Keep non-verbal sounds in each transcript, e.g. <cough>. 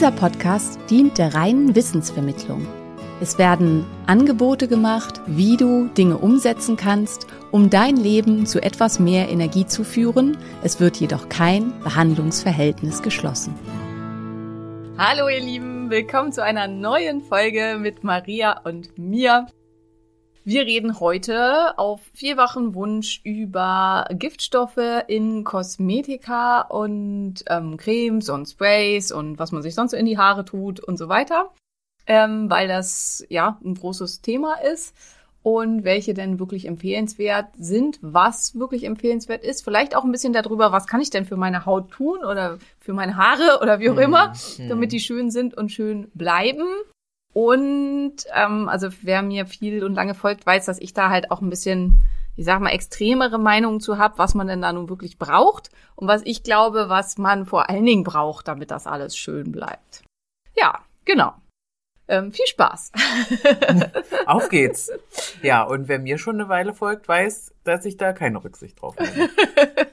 Dieser Podcast dient der reinen Wissensvermittlung. Es werden Angebote gemacht, wie du Dinge umsetzen kannst, um dein Leben zu etwas mehr Energie zu führen. Es wird jedoch kein Behandlungsverhältnis geschlossen. Hallo ihr Lieben, willkommen zu einer neuen Folge mit Maria und mir. Wir reden heute auf vierfachen Wunsch über Giftstoffe in Kosmetika und ähm, Cremes und Sprays und was man sich sonst so in die Haare tut und so weiter, ähm, weil das ja ein großes Thema ist und welche denn wirklich empfehlenswert sind, was wirklich empfehlenswert ist. Vielleicht auch ein bisschen darüber, was kann ich denn für meine Haut tun oder für meine Haare oder wie auch immer, damit die schön sind und schön bleiben. Und ähm, also wer mir viel und lange folgt, weiß, dass ich da halt auch ein bisschen, ich sag mal, extremere Meinungen zu hab, was man denn da nun wirklich braucht und was ich glaube, was man vor allen Dingen braucht, damit das alles schön bleibt. Ja, genau. Ähm, viel Spaß. <laughs> Auf geht's. Ja, und wer mir schon eine Weile folgt, weiß, dass ich da keine Rücksicht drauf habe. <laughs>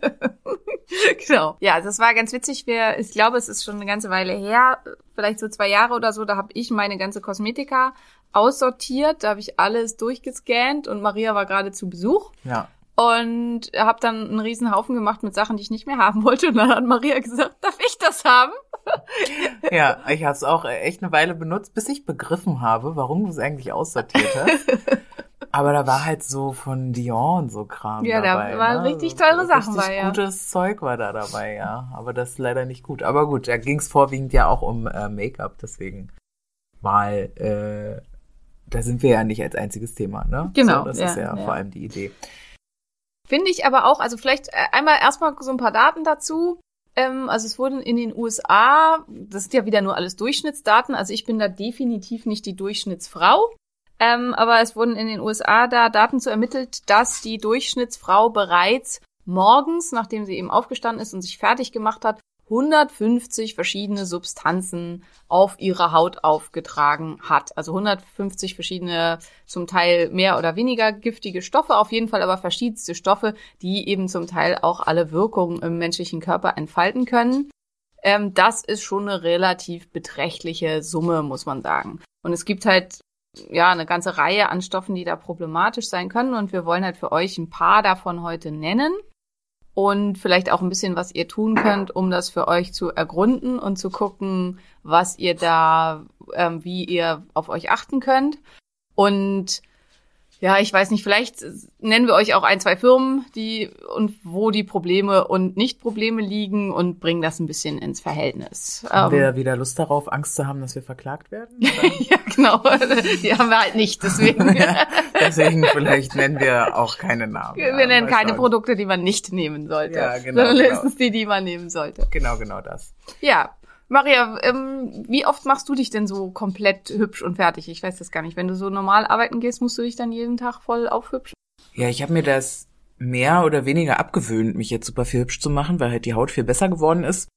<laughs> genau. Ja, das war ganz witzig. Wir, ich glaube, es ist schon eine ganze Weile her, vielleicht so zwei Jahre oder so, da habe ich meine ganze Kosmetika aussortiert, da habe ich alles durchgescannt und Maria war gerade zu Besuch Ja. und habe dann einen riesen Haufen gemacht mit Sachen, die ich nicht mehr haben wollte und dann hat Maria gesagt, darf ich das haben? <laughs> Ja, ich habe es auch echt eine Weile benutzt, bis ich begriffen habe, warum du es eigentlich aussortiert hast. <laughs> Aber da war halt so von Dior und so Kram Ja, da dabei. waren ne? richtig teure Sachen richtig bei, ja. gutes Zeug war da dabei, ja. Aber das ist leider nicht gut. Aber gut, da ging es vorwiegend ja auch um äh, Make-up, deswegen mal, äh, da sind wir ja nicht als einziges Thema, ne? Genau, So, das ja, ist ja, ja. vor allem die Idee. Finde ich aber auch, also vielleicht äh, einmal erstmal so ein paar Daten dazu. Ähm, also es wurden in den USA, das sind ja wieder nur alles Durchschnittsdaten, also ich bin da definitiv nicht die Durchschnittsfrau. Ähm, aber es wurden in den USA da Daten zu ermittelt, dass die Durchschnittsfrau bereits morgens, nachdem sie eben aufgestanden ist und sich fertig gemacht hat, 150 verschiedene Substanzen auf ihre Haut aufgetragen hat. Also 150 verschiedene, zum Teil mehr oder weniger giftige Stoffe, auf jeden Fall aber verschiedenste Stoffe, die eben zum Teil auch alle Wirkungen im menschlichen Körper entfalten können. Ähm, das ist schon eine relativ beträchtliche Summe, muss man sagen. Und es gibt halt ja eine ganze Reihe an Stoffen, die da problematisch sein können. Und wir wollen halt für euch ein paar davon heute nennen und vielleicht auch ein bisschen, was ihr tun könnt, um das für euch zu ergründen und zu gucken, was ihr da, ähm, wie ihr auf euch achten könnt. Und ja, ich weiß nicht, vielleicht nennen wir euch auch ein, zwei Firmen, die und wo die Probleme und Nicht-Probleme liegen und bringen das ein bisschen ins Verhältnis. Haben Ähm, wir wieder Lust darauf, Angst zu haben, dass wir verklagt werden? <laughs> ja, genau. <laughs> Die haben wir halt nicht, deswegen. <laughs> Deswegen vielleicht nennen wir auch keine Namen. Wir Ja, nennen keine schauen. Produkte, die man nicht nehmen sollte. Ja, genau, Sondern genau. die, die man nehmen sollte. Genau, genau das. Ja. Maria, ähm, wie oft machst du dich denn so komplett hübsch und fertig? Ich weiß das gar nicht. Wenn du so normal arbeiten gehst, musst du dich dann jeden Tag voll aufhübschen? Ja, ich habe mir das mehr oder weniger abgewöhnt, mich jetzt super viel hübsch zu machen, weil halt die Haut viel besser geworden ist.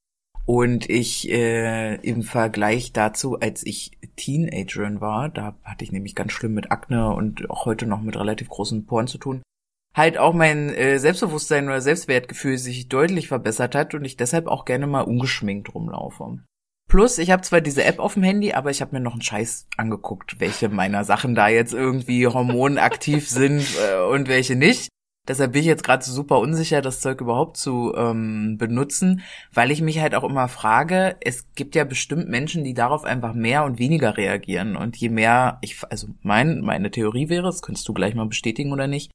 Und ich äh, im Vergleich dazu, als ich Teenagerin war, da hatte ich nämlich ganz schlimm mit Akne und auch heute noch mit relativ großen Poren zu tun, halt auch mein äh, Selbstbewusstsein oder Selbstwertgefühl sich deutlich verbessert hat und ich deshalb auch gerne mal ungeschminkt rumlaufe. Plus, ich habe zwar diese App auf dem Handy, aber ich habe mir noch einen Scheiß angeguckt, welche meiner Sachen da jetzt irgendwie hormonaktiv <laughs> sind äh, und welche nicht. Deshalb bin ich jetzt gerade so super unsicher, das Zeug überhaupt zu ähm, benutzen, weil ich mich halt auch immer frage, es gibt ja bestimmt Menschen, die darauf einfach mehr und weniger reagieren. Und je mehr, ich, also mein, meine Theorie wäre, das könntest du gleich mal bestätigen oder nicht,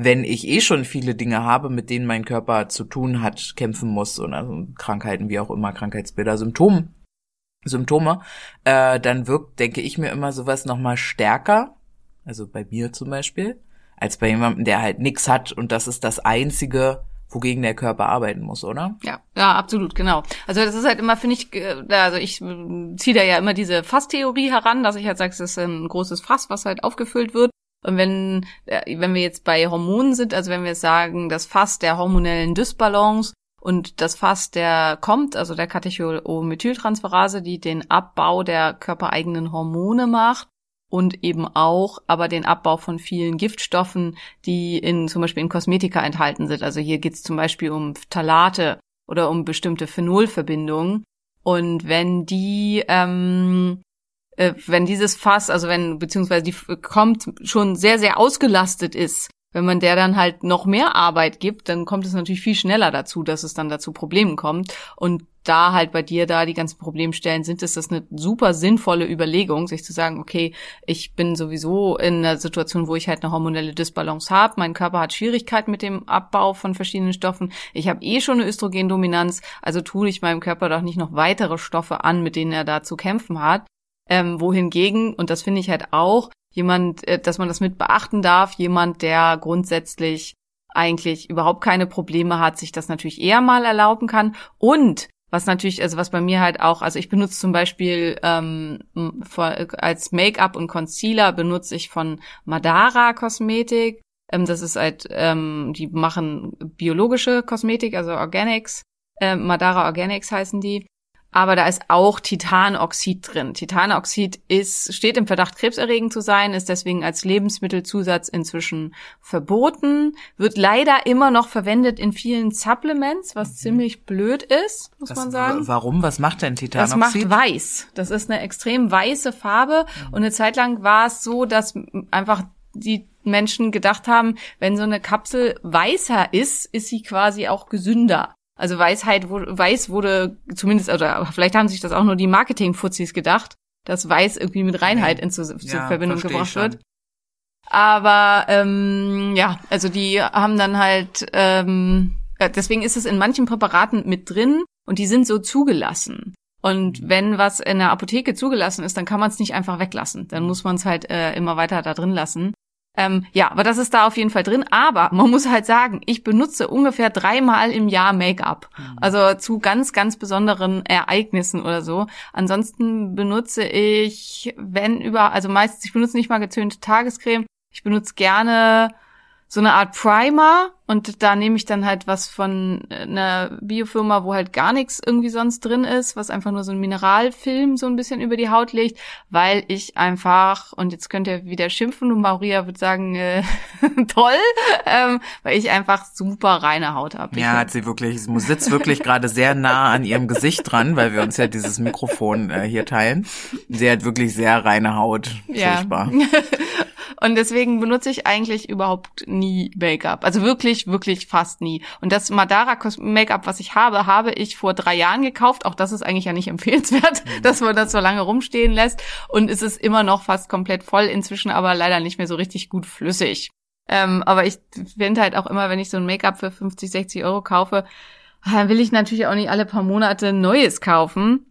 wenn ich eh schon viele Dinge habe, mit denen mein Körper zu tun hat, kämpfen muss und also Krankheiten wie auch immer, Krankheitsbilder, Symptome Symptome, äh, dann wirkt, denke ich mir immer sowas nochmal stärker, also bei mir zum Beispiel, als bei jemandem, der halt nix hat und das ist das Einzige, wogegen der Körper arbeiten muss, oder? Ja, ja, absolut, genau. Also das ist halt immer, finde ich, äh, also ich ziehe da ja immer diese Fasstheorie heran, dass ich halt sage, es ist ein großes Fass, was halt aufgefüllt wird. Und wenn, äh, wenn wir jetzt bei Hormonen sind, also wenn wir sagen, das Fass der hormonellen Dysbalance und das Fass, der kommt, also der Katecholomethyltransferase, die den Abbau der körpereigenen Hormone macht und eben auch aber den Abbau von vielen Giftstoffen, die in zum Beispiel in Kosmetika enthalten sind. Also hier geht es zum Beispiel um Phthalate oder um bestimmte Phenolverbindungen. Und wenn die, ähm, äh, wenn dieses Fass, also wenn beziehungsweise die kommt schon sehr sehr ausgelastet ist, wenn man der dann halt noch mehr Arbeit gibt, dann kommt es natürlich viel schneller dazu, dass es dann dazu Problemen kommt. Und da halt bei dir da die ganzen Problemstellen sind, ist das eine super sinnvolle Überlegung, sich zu sagen, okay, ich bin sowieso in einer Situation, wo ich halt eine hormonelle Disbalance habe, mein Körper hat Schwierigkeiten mit dem Abbau von verschiedenen Stoffen, ich habe eh schon eine Östrogendominanz, also tue ich meinem Körper doch nicht noch weitere Stoffe an, mit denen er da zu kämpfen hat. Ähm, wohingegen, und das finde ich halt auch, jemand, äh, dass man das mit beachten darf, jemand, der grundsätzlich eigentlich überhaupt keine Probleme hat, sich das natürlich eher mal erlauben kann. Und was natürlich, also was bei mir halt auch, also ich benutze zum Beispiel ähm, als Make-up und Concealer benutze ich von Madara Kosmetik. Ähm, das ist halt, ähm, die machen biologische Kosmetik, also Organics. Ähm, Madara Organics heißen die aber da ist auch Titanoxid drin. Titanoxid ist, steht im Verdacht, krebserregend zu sein, ist deswegen als Lebensmittelzusatz inzwischen verboten, wird leider immer noch verwendet in vielen Supplements, was mhm. ziemlich blöd ist, muss das, man sagen. Warum? Was macht denn Titanoxid? Das macht weiß. Das ist eine extrem weiße Farbe mhm. und eine Zeit lang war es so, dass einfach die Menschen gedacht haben, wenn so eine Kapsel weißer ist, ist sie quasi auch gesünder. Also Weisheit, Weiß wurde zumindest, oder vielleicht haben sich das auch nur die Marketing-Fuzis gedacht, dass Weiß irgendwie mit Reinheit in zu, ja, Verbindung gebracht wird. Aber ähm, ja, also die haben dann halt, ähm, deswegen ist es in manchen Präparaten mit drin und die sind so zugelassen. Und mhm. wenn was in der Apotheke zugelassen ist, dann kann man es nicht einfach weglassen. Dann muss man es halt äh, immer weiter da drin lassen. Ähm, ja, aber das ist da auf jeden Fall drin. Aber man muss halt sagen, ich benutze ungefähr dreimal im Jahr Make-up. Mhm. Also zu ganz, ganz besonderen Ereignissen oder so. Ansonsten benutze ich, wenn über, also meistens, ich benutze nicht mal gezönte Tagescreme. Ich benutze gerne so eine Art Primer und da nehme ich dann halt was von einer Biofirma, wo halt gar nichts irgendwie sonst drin ist, was einfach nur so ein Mineralfilm so ein bisschen über die Haut legt, weil ich einfach, und jetzt könnt ihr wieder schimpfen und Maria wird sagen, äh, <laughs> toll, ähm, weil ich einfach super reine Haut habe. Ja, hat sie wirklich, sie sitzt wirklich gerade sehr nah an ihrem Gesicht dran, weil wir uns ja dieses Mikrofon äh, hier teilen. Sie hat wirklich sehr reine Haut. Furchtbar. Ja. <laughs> Und deswegen benutze ich eigentlich überhaupt nie Make-up. Also wirklich, wirklich fast nie. Und das Madara Make-up, was ich habe, habe ich vor drei Jahren gekauft. Auch das ist eigentlich ja nicht <laughs> empfehlenswert, mhm. dass man das so lange rumstehen lässt. Und es ist immer noch fast komplett voll, inzwischen aber leider nicht mehr so richtig gut flüssig. Ähm, aber ich finde halt auch immer, wenn ich so ein Make-up für 50, 60 Euro kaufe, dann will ich natürlich auch nicht alle paar Monate Neues kaufen.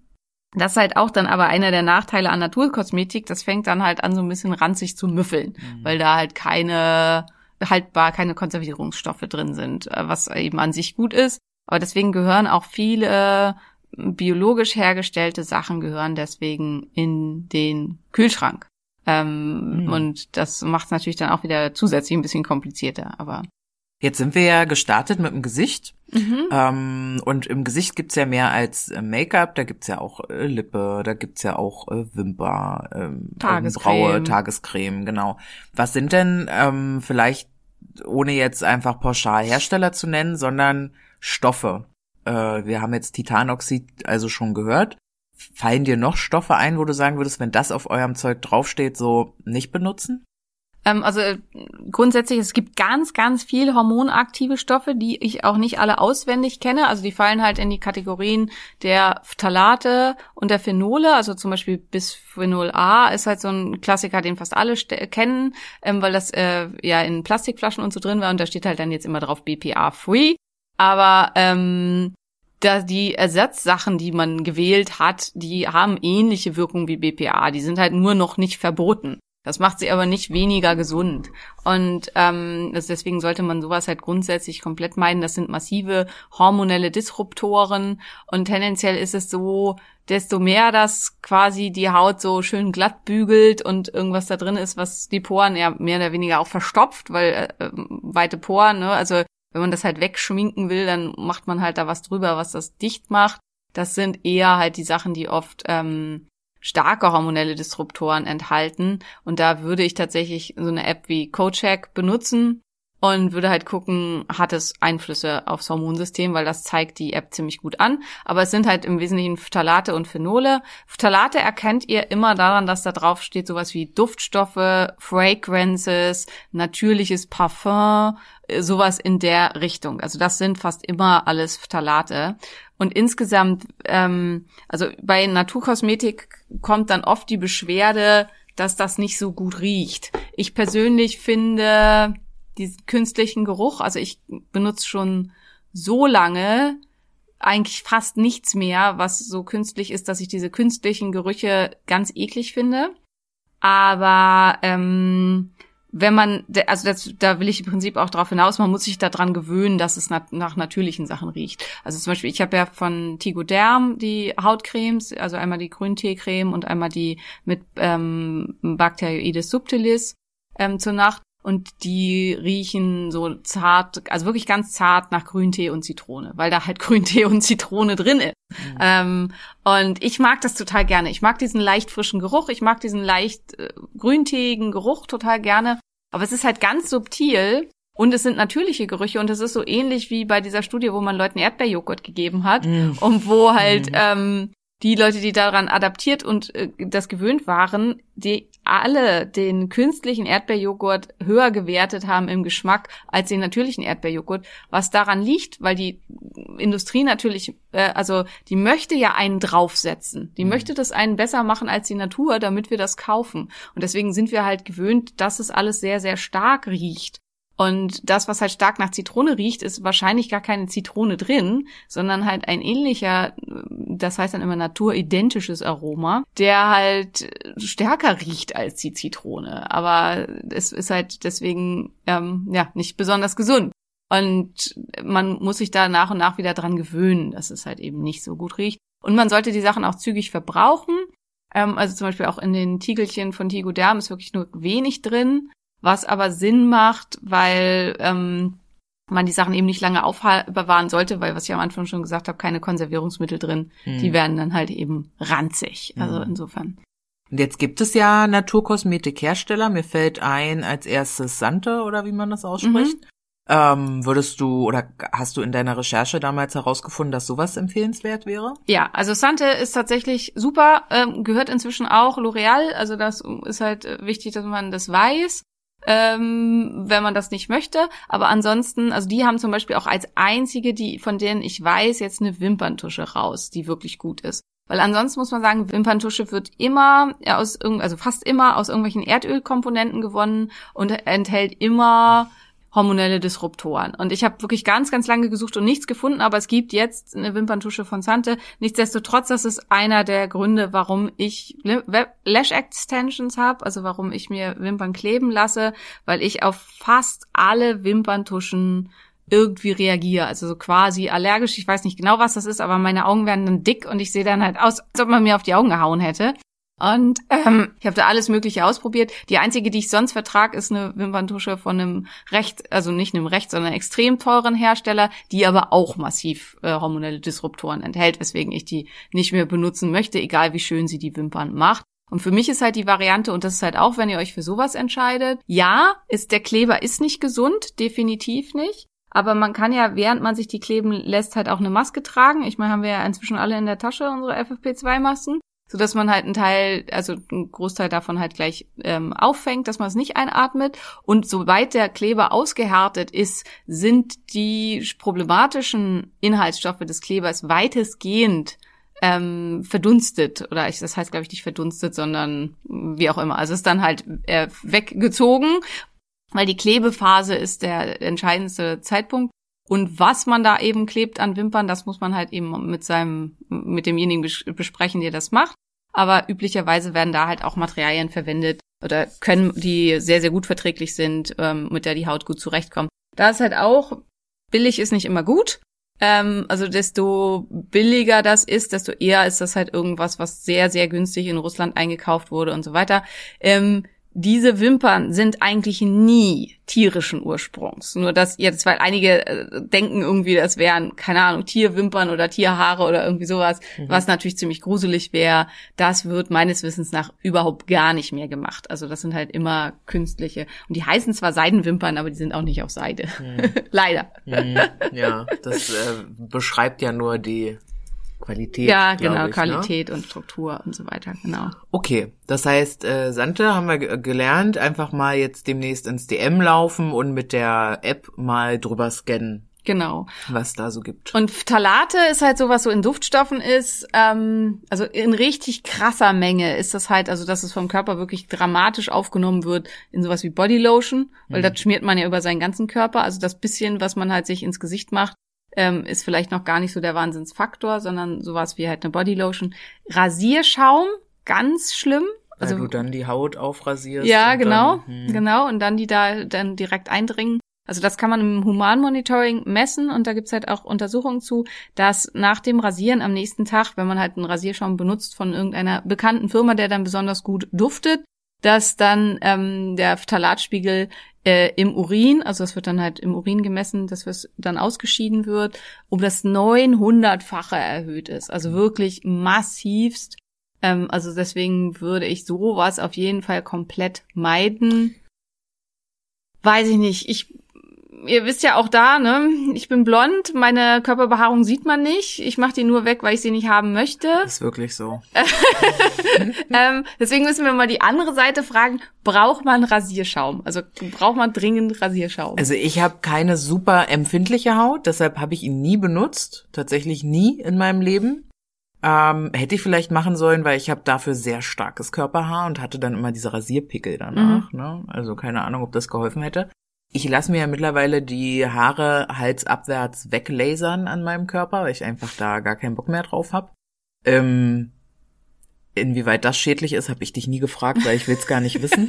Das ist halt auch dann aber einer der Nachteile an Naturkosmetik. Das fängt dann halt an, so ein bisschen ranzig zu müffeln, mhm. weil da halt keine haltbar, keine Konservierungsstoffe drin sind, äh, was eben an sich gut ist. Aber deswegen gehören auch viele biologisch hergestellte Sachen gehören deswegen in den Kühlschrank. Ähm, mhm. Und das macht es natürlich dann auch wieder zusätzlich ein bisschen komplizierter. Aber Jetzt sind wir ja gestartet mit dem Gesicht. Mhm. Ähm, und im Gesicht gibt's ja mehr als äh, Make-up, da gibt's ja auch äh, Lippe, da gibt's ja auch äh, Wimper, ähm, Tagescreme. Braue, Tagescreme, genau. Was sind denn ähm, vielleicht, ohne jetzt einfach pauschal Hersteller zu nennen, sondern Stoffe? Äh, wir haben jetzt Titanoxid also schon gehört. Fallen dir noch Stoffe ein, wo du sagen würdest, wenn das auf eurem Zeug draufsteht, so nicht benutzen? Ähm, also grundsätzlich, es gibt ganz, ganz viel hormonaktive Stoffe, die ich auch nicht alle auswendig kenne. Also die fallen halt in die Kategorien der Phthalate und der Phenole. Also zum Beispiel Bisphenol A ist halt so ein Klassiker, den fast alle kennen, ähm, weil das äh, ja in Plastikflaschen und so drin war. Und da steht halt dann jetzt immer drauf BPA-free. Aber ähm, da die Ersatzsachen, die man gewählt hat, die haben ähnliche Wirkung wie BPA. Die sind halt nur noch nicht verboten. Das macht sie aber nicht weniger gesund. Und ähm, das, deswegen sollte man sowas halt grundsätzlich komplett meiden. Das sind massive hormonelle Disruptoren. Und tendenziell ist es so, desto mehr das quasi die Haut so schön glatt bügelt und irgendwas da drin ist, was die Poren ja mehr oder weniger auch verstopft, weil äh, weite Poren, ne? also wenn man das halt wegschminken will, dann macht man halt da was drüber, was das dicht macht. Das sind eher halt die Sachen, die oft ähm, starke hormonelle Disruptoren enthalten. Und da würde ich tatsächlich so eine App wie CoCheck benutzen und würde halt gucken, hat es Einflüsse aufs Hormonsystem, weil das zeigt die App ziemlich gut an. Aber es sind halt im Wesentlichen Phthalate und Phenole. Phthalate erkennt ihr immer daran, dass da drauf steht sowas wie Duftstoffe, Fragrances, natürliches Parfum, sowas in der Richtung. Also das sind fast immer alles Phthalate. Und insgesamt, ähm, also bei Naturkosmetik kommt dann oft die Beschwerde, dass das nicht so gut riecht. Ich persönlich finde diesen künstlichen Geruch, also ich benutze schon so lange eigentlich fast nichts mehr, was so künstlich ist, dass ich diese künstlichen Gerüche ganz eklig finde. Aber ähm, wenn man, also das, da will ich im Prinzip auch darauf hinaus, man muss sich daran gewöhnen, dass es nach, nach natürlichen Sachen riecht. Also zum Beispiel, ich habe ja von Tigoderm die Hautcremes, also einmal die Grünteecreme und einmal die mit ähm, Bacteroides subtilis ähm, zur Nacht und die riechen so zart, also wirklich ganz zart nach Grüntee und Zitrone, weil da halt <laughs> Grüntee und Zitrone drin ist. Mhm. Ähm, und ich mag das total gerne. Ich mag diesen leicht frischen Geruch, ich mag diesen leicht äh, grünteegigen Geruch total gerne. Aber es ist halt ganz subtil und es sind natürliche Gerüche und es ist so ähnlich wie bei dieser Studie, wo man Leuten Erdbeerjoghurt gegeben hat mm. und wo halt mm. ähm, die Leute, die daran adaptiert und äh, das gewöhnt waren, die alle den künstlichen Erdbeerjoghurt höher gewertet haben im Geschmack als den natürlichen Erdbeerjoghurt, was daran liegt, weil die Industrie natürlich, äh, also die möchte ja einen draufsetzen. Die mhm. möchte das einen besser machen als die Natur, damit wir das kaufen. Und deswegen sind wir halt gewöhnt, dass es alles sehr, sehr stark riecht. Und das, was halt stark nach Zitrone riecht, ist wahrscheinlich gar keine Zitrone drin, sondern halt ein ähnlicher, das heißt dann immer naturidentisches Aroma, der halt stärker riecht als die Zitrone. Aber es ist halt deswegen ähm, ja nicht besonders gesund. Und man muss sich da nach und nach wieder dran gewöhnen, dass es halt eben nicht so gut riecht. Und man sollte die Sachen auch zügig verbrauchen. Ähm, also zum Beispiel auch in den Tiegelchen von Tigoderm ist wirklich nur wenig drin was aber Sinn macht, weil ähm, man die Sachen eben nicht lange aufbewahren sollte, weil, was ich am Anfang schon gesagt habe, keine Konservierungsmittel drin. Mhm. Die werden dann halt eben ranzig. Also mhm. insofern. Und jetzt gibt es ja Naturkosmetikhersteller. Mir fällt ein als erstes Sante oder wie man das ausspricht. Mhm. Ähm, würdest du oder hast du in deiner Recherche damals herausgefunden, dass sowas empfehlenswert wäre? Ja, also Sante ist tatsächlich super, ähm, gehört inzwischen auch L'Oreal. Also das ist halt wichtig, dass man das weiß ähm, wenn man das nicht möchte. Aber ansonsten, also die haben zum Beispiel auch als einzige, die von denen ich weiß, jetzt eine Wimperntusche raus, die wirklich gut ist. Weil ansonsten muss man sagen, Wimperntusche wird immer aus also fast immer aus irgendwelchen Erdölkomponenten gewonnen und enthält immer hormonelle Disruptoren. Und ich habe wirklich ganz, ganz lange gesucht und nichts gefunden, aber es gibt jetzt eine Wimperntusche von Sante. Nichtsdestotrotz, das ist einer der Gründe, warum ich Lash Extensions habe, also warum ich mir Wimpern kleben lasse, weil ich auf fast alle Wimperntuschen irgendwie reagiere, also so quasi allergisch. Ich weiß nicht genau, was das ist, aber meine Augen werden dann dick und ich sehe dann halt aus, als ob man mir auf die Augen gehauen hätte. Und ähm, ich habe da alles Mögliche ausprobiert. Die einzige, die ich sonst vertrag, ist eine Wimperntusche von einem recht, also nicht einem recht, sondern extrem teuren Hersteller, die aber auch massiv äh, hormonelle Disruptoren enthält, weswegen ich die nicht mehr benutzen möchte, egal wie schön sie die Wimpern macht. Und für mich ist halt die Variante, und das ist halt auch, wenn ihr euch für sowas entscheidet, ja, ist der Kleber ist nicht gesund, definitiv nicht. Aber man kann ja, während man sich die kleben lässt, halt auch eine Maske tragen. Ich meine, haben wir ja inzwischen alle in der Tasche, unsere FFP2-Masken so dass man halt einen Teil, also einen Großteil davon halt gleich ähm, auffängt, dass man es nicht einatmet. Und sobald der Kleber ausgehärtet ist, sind die problematischen Inhaltsstoffe des Klebers weitestgehend ähm, verdunstet oder ich, das heißt glaube ich nicht verdunstet, sondern wie auch immer. Also ist dann halt äh, weggezogen, weil die Klebephase ist der entscheidendste Zeitpunkt Und was man da eben klebt an Wimpern, das muss man halt eben mit seinem, mit demjenigen bes- besprechen, der das macht. Aber üblicherweise werden da halt auch Materialien verwendet oder können, die sehr, sehr gut verträglich sind, ähm, mit der die Haut gut zurechtkommt. Da ist halt auch, billig ist nicht immer gut. Ähm, also desto billiger das ist, desto eher ist das halt irgendwas, was sehr, sehr günstig in Russland eingekauft wurde und so weiter. Ähm, diese Wimpern sind eigentlich nie tierischen Ursprungs. Nur dass jetzt, weil einige äh, denken irgendwie, das wären, keine Ahnung, Tierwimpern oder Tierhaare oder irgendwie sowas, was natürlich ziemlich gruselig wäre. Das wird meines Wissens nach überhaupt gar nicht mehr gemacht. Also das sind halt immer künstliche. Und die heißen zwar Seidenwimpern, aber die sind auch nicht auf Seide. <laughs> Leider. Mhm, ja, das äh, beschreibt ja nur die Qualität. Ja, genau, ich, Ne? Qualität und Struktur und so weiter, genau. Okay, das heißt, äh, Sante haben wir ge- gelernt, einfach mal jetzt demnächst ins DM laufen und mit der App mal drüber scannen, Genau. was da so gibt. Und Phthalate ist halt so, was so in Duftstoffen ist. Ähm, also in richtig krasser Menge ist das halt, also dass es vom Körper wirklich dramatisch aufgenommen wird in sowas wie Bodylotion, weil das schmiert man ja über seinen ganzen Körper. Also das bisschen, was man halt sich ins Gesicht macht, ähm, ist vielleicht noch gar nicht so der Wahnsinnsfaktor, sondern sowas wie halt eine Bodylotion. Rasierschaum, ganz schlimm. Weil Also du dann die Haut aufrasierst. ja, genau, Dann, hm. genau. Und dann die da dann direkt eindringen. Also das kann man im Humanmonitoring messen und da gibt's halt auch Untersuchungen zu, dass nach dem Rasieren am nächsten Tag, wenn man halt einen Rasierschaum benutzt von irgendeiner bekannten Firma, der dann besonders gut duftet, dass dann ähm, der Phthalatspiegel äh, im Urin, also das wird dann halt im Urin gemessen, dass es dann ausgeschieden wird, um das 900-fache erhöht ist. Also wirklich massivst. Ähm, also deswegen würde ich sowas auf jeden Fall komplett meiden. Weiß ich nicht. Ich, ihr wisst ja auch da, ne? Ich bin blond, meine Körperbehaarung sieht man nicht. Ich mache die nur weg, weil ich sie nicht haben möchte. Ist wirklich so. <laughs> ähm, deswegen müssen wir mal die andere Seite fragen, braucht man Rasierschaum? Also braucht man dringend Rasierschaum? Also ich habe keine super empfindliche Haut, deshalb habe ich ihn nie benutzt. Tatsächlich nie in meinem Leben. Ähm, hätte ich vielleicht machen sollen, weil ich habe dafür sehr starkes Körperhaar und hatte dann immer diese Rasierpickel danach. Ne? Also keine Ahnung, ob das geholfen hätte. Ich lasse mir ja mittlerweile die Haare halsabwärts weglasern an meinem Körper, weil ich einfach da gar keinen Bock mehr drauf habe. Ähm, inwieweit das schädlich ist, habe ich dich nie gefragt, weil ich will es gar nicht wissen.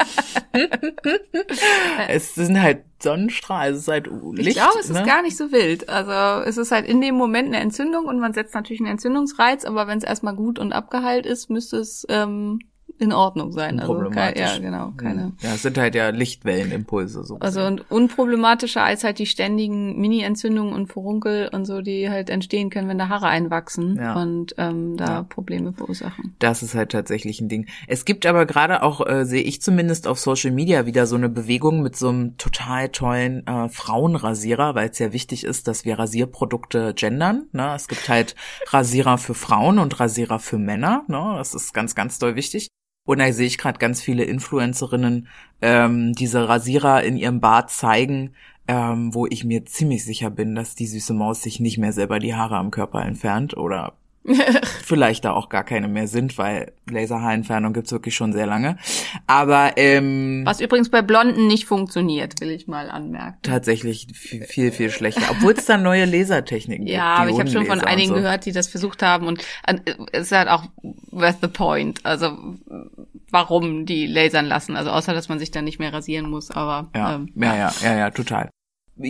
<laughs> es sind halt Sonnenstrahlen, es ist halt Licht. ich glaube, es ne? ist gar nicht so wild. Also es ist halt in dem Moment eine Entzündung und man setzt natürlich einen Entzündungsreiz, aber wenn es erstmal gut und abgeheilt ist, müsste es ähm, in Ordnung sein. Also kein, Unproblematisch. ja, genau, keine. Ja, es sind halt ja Lichtwellenimpulse so. Also und unproblematischer als halt die ständigen Mini-Entzündungen und Furunkel und so, die halt entstehen können, wenn da Haare einwachsen Ja. und ähm, da Ja. Probleme verursachen. Das ist halt tatsächlich ein Ding. Es gibt aber gerade auch, äh, sehe ich zumindest auf Social Media wieder so eine Bewegung mit so einem total tollen äh, Frauenrasierer, weil es ja wichtig ist, dass wir Rasierprodukte gendern. Ne? Es gibt halt Rasierer für Frauen und Rasierer für Männer. Ne? Das ist ganz, ganz doll wichtig. Und da sehe ich gerade ganz viele Influencerinnen, ähm, diese Rasierer in ihrem Bad zeigen, ähm, wo ich mir ziemlich sicher bin, dass die süße Maus sich nicht mehr selber die Haare am Körper entfernt oder <laughs> vielleicht da auch gar keine mehr sind, weil Laserhaarentfernung gibt's wirklich schon sehr lange. Aber ähm, Was übrigens bei Blonden nicht funktioniert, will ich mal anmerken. tatsächlich viel, viel, viel schlechter. Obwohl es da neue Lasertechniken gibt. Ja, aber ich habe schon von einigen so. gehört, die das versucht haben und äh, es ist halt auch worth the point. Also warum die lasern lassen. Also außer, dass man sich dann nicht mehr rasieren muss, aber Ja, ähm, ja, ja, ja, ja, total.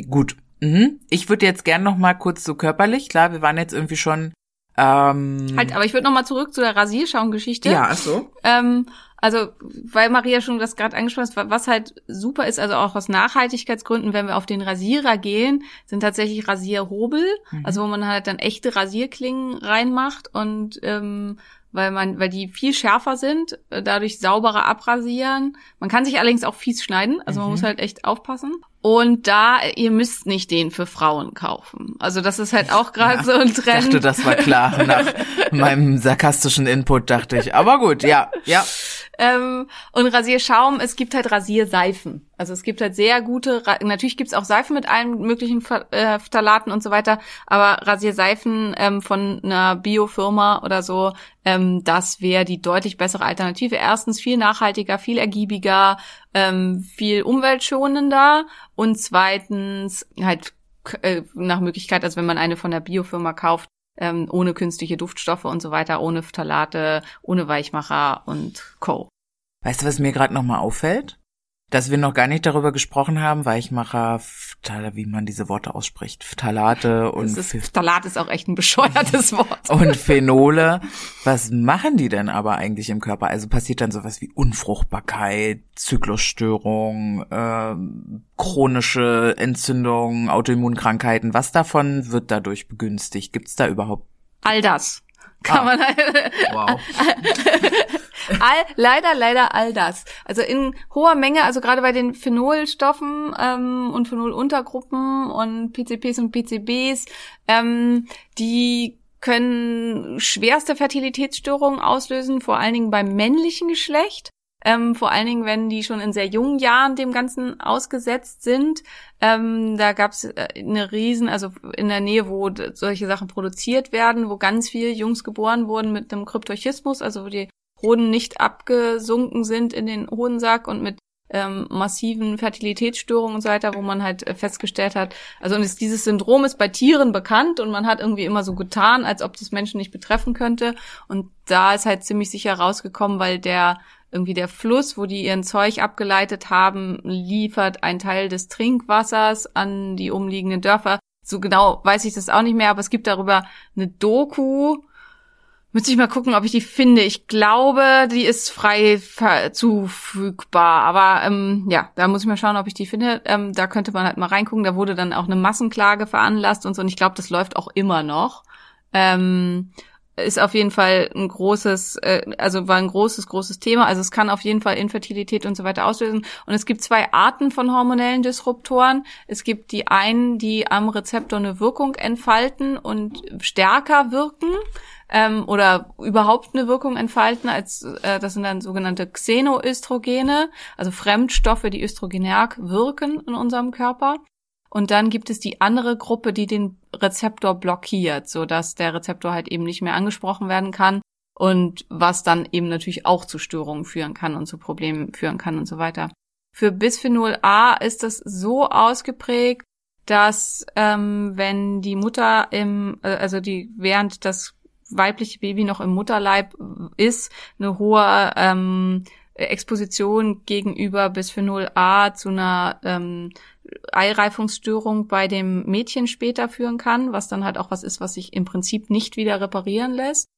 Gut. Mhm. Ich würde jetzt gern noch mal kurz so körperlich. Klar, wir waren jetzt irgendwie schon. Ähm, Halt, aber ich würde noch mal zurück zu der Rasierschaumgeschichte. ja, ach so. Ähm, also, weil Maria schon das gerade angesprochen hat, was halt super ist, also auch aus Nachhaltigkeitsgründen, wenn wir auf den Rasierer gehen, sind tatsächlich Rasierhobel, also wo man halt dann echte Rasierklingen reinmacht und ähm, weil man, weil die viel schärfer sind, äh, dadurch sauberer abrasieren. Man kann sich allerdings auch fies schneiden, also man muss halt echt aufpassen. Und da, ihr müsst nicht den für Frauen kaufen. Also das ist halt auch gerade so ein Ich Trend. dachte, das war klar. Nach <laughs> meinem sarkastischen Input dachte ich. Aber gut, ja, ja. Ähm, und Rasierschaum, es gibt halt Rasierseifen. Also es gibt halt sehr gute, natürlich gibt's auch Seifen mit allen möglichen äh, Phthalaten und so weiter, aber Rasierseifen ähm, von einer Biofirma oder so, ähm, das wäre die deutlich bessere Alternative. Erstens viel nachhaltiger, viel ergiebiger, ähm, viel umweltschonender und zweitens halt äh, nach Möglichkeit, also wenn man eine von der Biofirma kauft, ähm, ohne künstliche Duftstoffe und so weiter, ohne Phthalate, ohne Weichmacher und Co. Weißt du, was mir gerade nochmal auffällt? Dass wir noch gar nicht darüber gesprochen haben, Weichmacher, Phthala, wie man diese Worte ausspricht, Phthalate und, Das ist, Ph- Phthalat ist auch echt ein bescheuertes <laughs> Wort. und Phenole. Was machen die denn aber eigentlich im Körper? Also passiert dann sowas wie Unfruchtbarkeit, Zyklusstörung, ähm, chronische Entzündungen, Autoimmunkrankheiten. Was davon wird dadurch begünstigt? Gibt's da überhaupt? All das. Kann Ah. man Wow. <laughs> all, leider, leider all das. Also in hoher Menge, also gerade bei den Phenolstoffen ähm, und Phenoluntergruppen und PCPs und PCBs, ähm, die können schwerste Fertilitätsstörungen auslösen, vor allen Dingen beim männlichen Geschlecht. Ähm, vor allen Dingen, wenn die schon in sehr jungen Jahren dem Ganzen ausgesetzt sind. Ähm, da gab es eine Riesen, also in der Nähe, wo solche Sachen produziert werden, wo ganz viele Jungs geboren wurden mit einem Kryptorchismus, also wo die Hoden nicht abgesunken sind in den Hodensack und mit ähm, massiven Fertilitätsstörungen und so weiter, wo man halt äh, festgestellt hat, also und es, dieses Syndrom ist bei Tieren bekannt und man hat irgendwie immer so getan, als ob das Menschen nicht betreffen könnte. Und da ist halt ziemlich sicher rausgekommen, weil der irgendwie der Fluss, wo die ihren Zeug abgeleitet haben, liefert einen Teil des Trinkwassers an die umliegenden Dörfer. So genau weiß ich das auch nicht mehr, aber es gibt darüber eine Doku. Müsste ich mal gucken, ob ich die finde. Ich glaube, die ist frei zufügbar. Aber ähm, ja, da muss ich mal schauen, ob ich die finde. Ähm, da könnte man halt mal reingucken. Da wurde dann auch eine Massenklage veranlasst und so. Und ich glaube, das läuft auch immer noch. Ähm, ist auf jeden Fall ein großes, äh, also war ein großes, großes Thema. Also es kann auf jeden Fall Infertilität und so weiter auslösen. Und es gibt zwei Arten von hormonellen Disruptoren. Es gibt die einen, die am Rezeptor eine Wirkung entfalten und stärker wirken ähm, oder überhaupt eine Wirkung entfalten, als äh, das sind dann sogenannte Xenoöstrogene, also Fremdstoffe, die östrogenär wirken in unserem Körper. Und dann gibt es die andere Gruppe, die den Rezeptor blockiert, so dass der Rezeptor halt eben nicht mehr angesprochen werden kann und was dann eben natürlich auch zu Störungen führen kann und zu Problemen führen kann und so weiter. Für Bisphenol A ist das so ausgeprägt, dass ähm, wenn die Mutter im, äh, also die während das weibliche Baby noch im Mutterleib ist, eine hohe ähm, Exposition gegenüber Bisphenol A zu einer ähm, Eireifungsstörung bei dem Mädchen später führen kann, was dann halt auch was ist, was sich im Prinzip nicht wieder reparieren lässt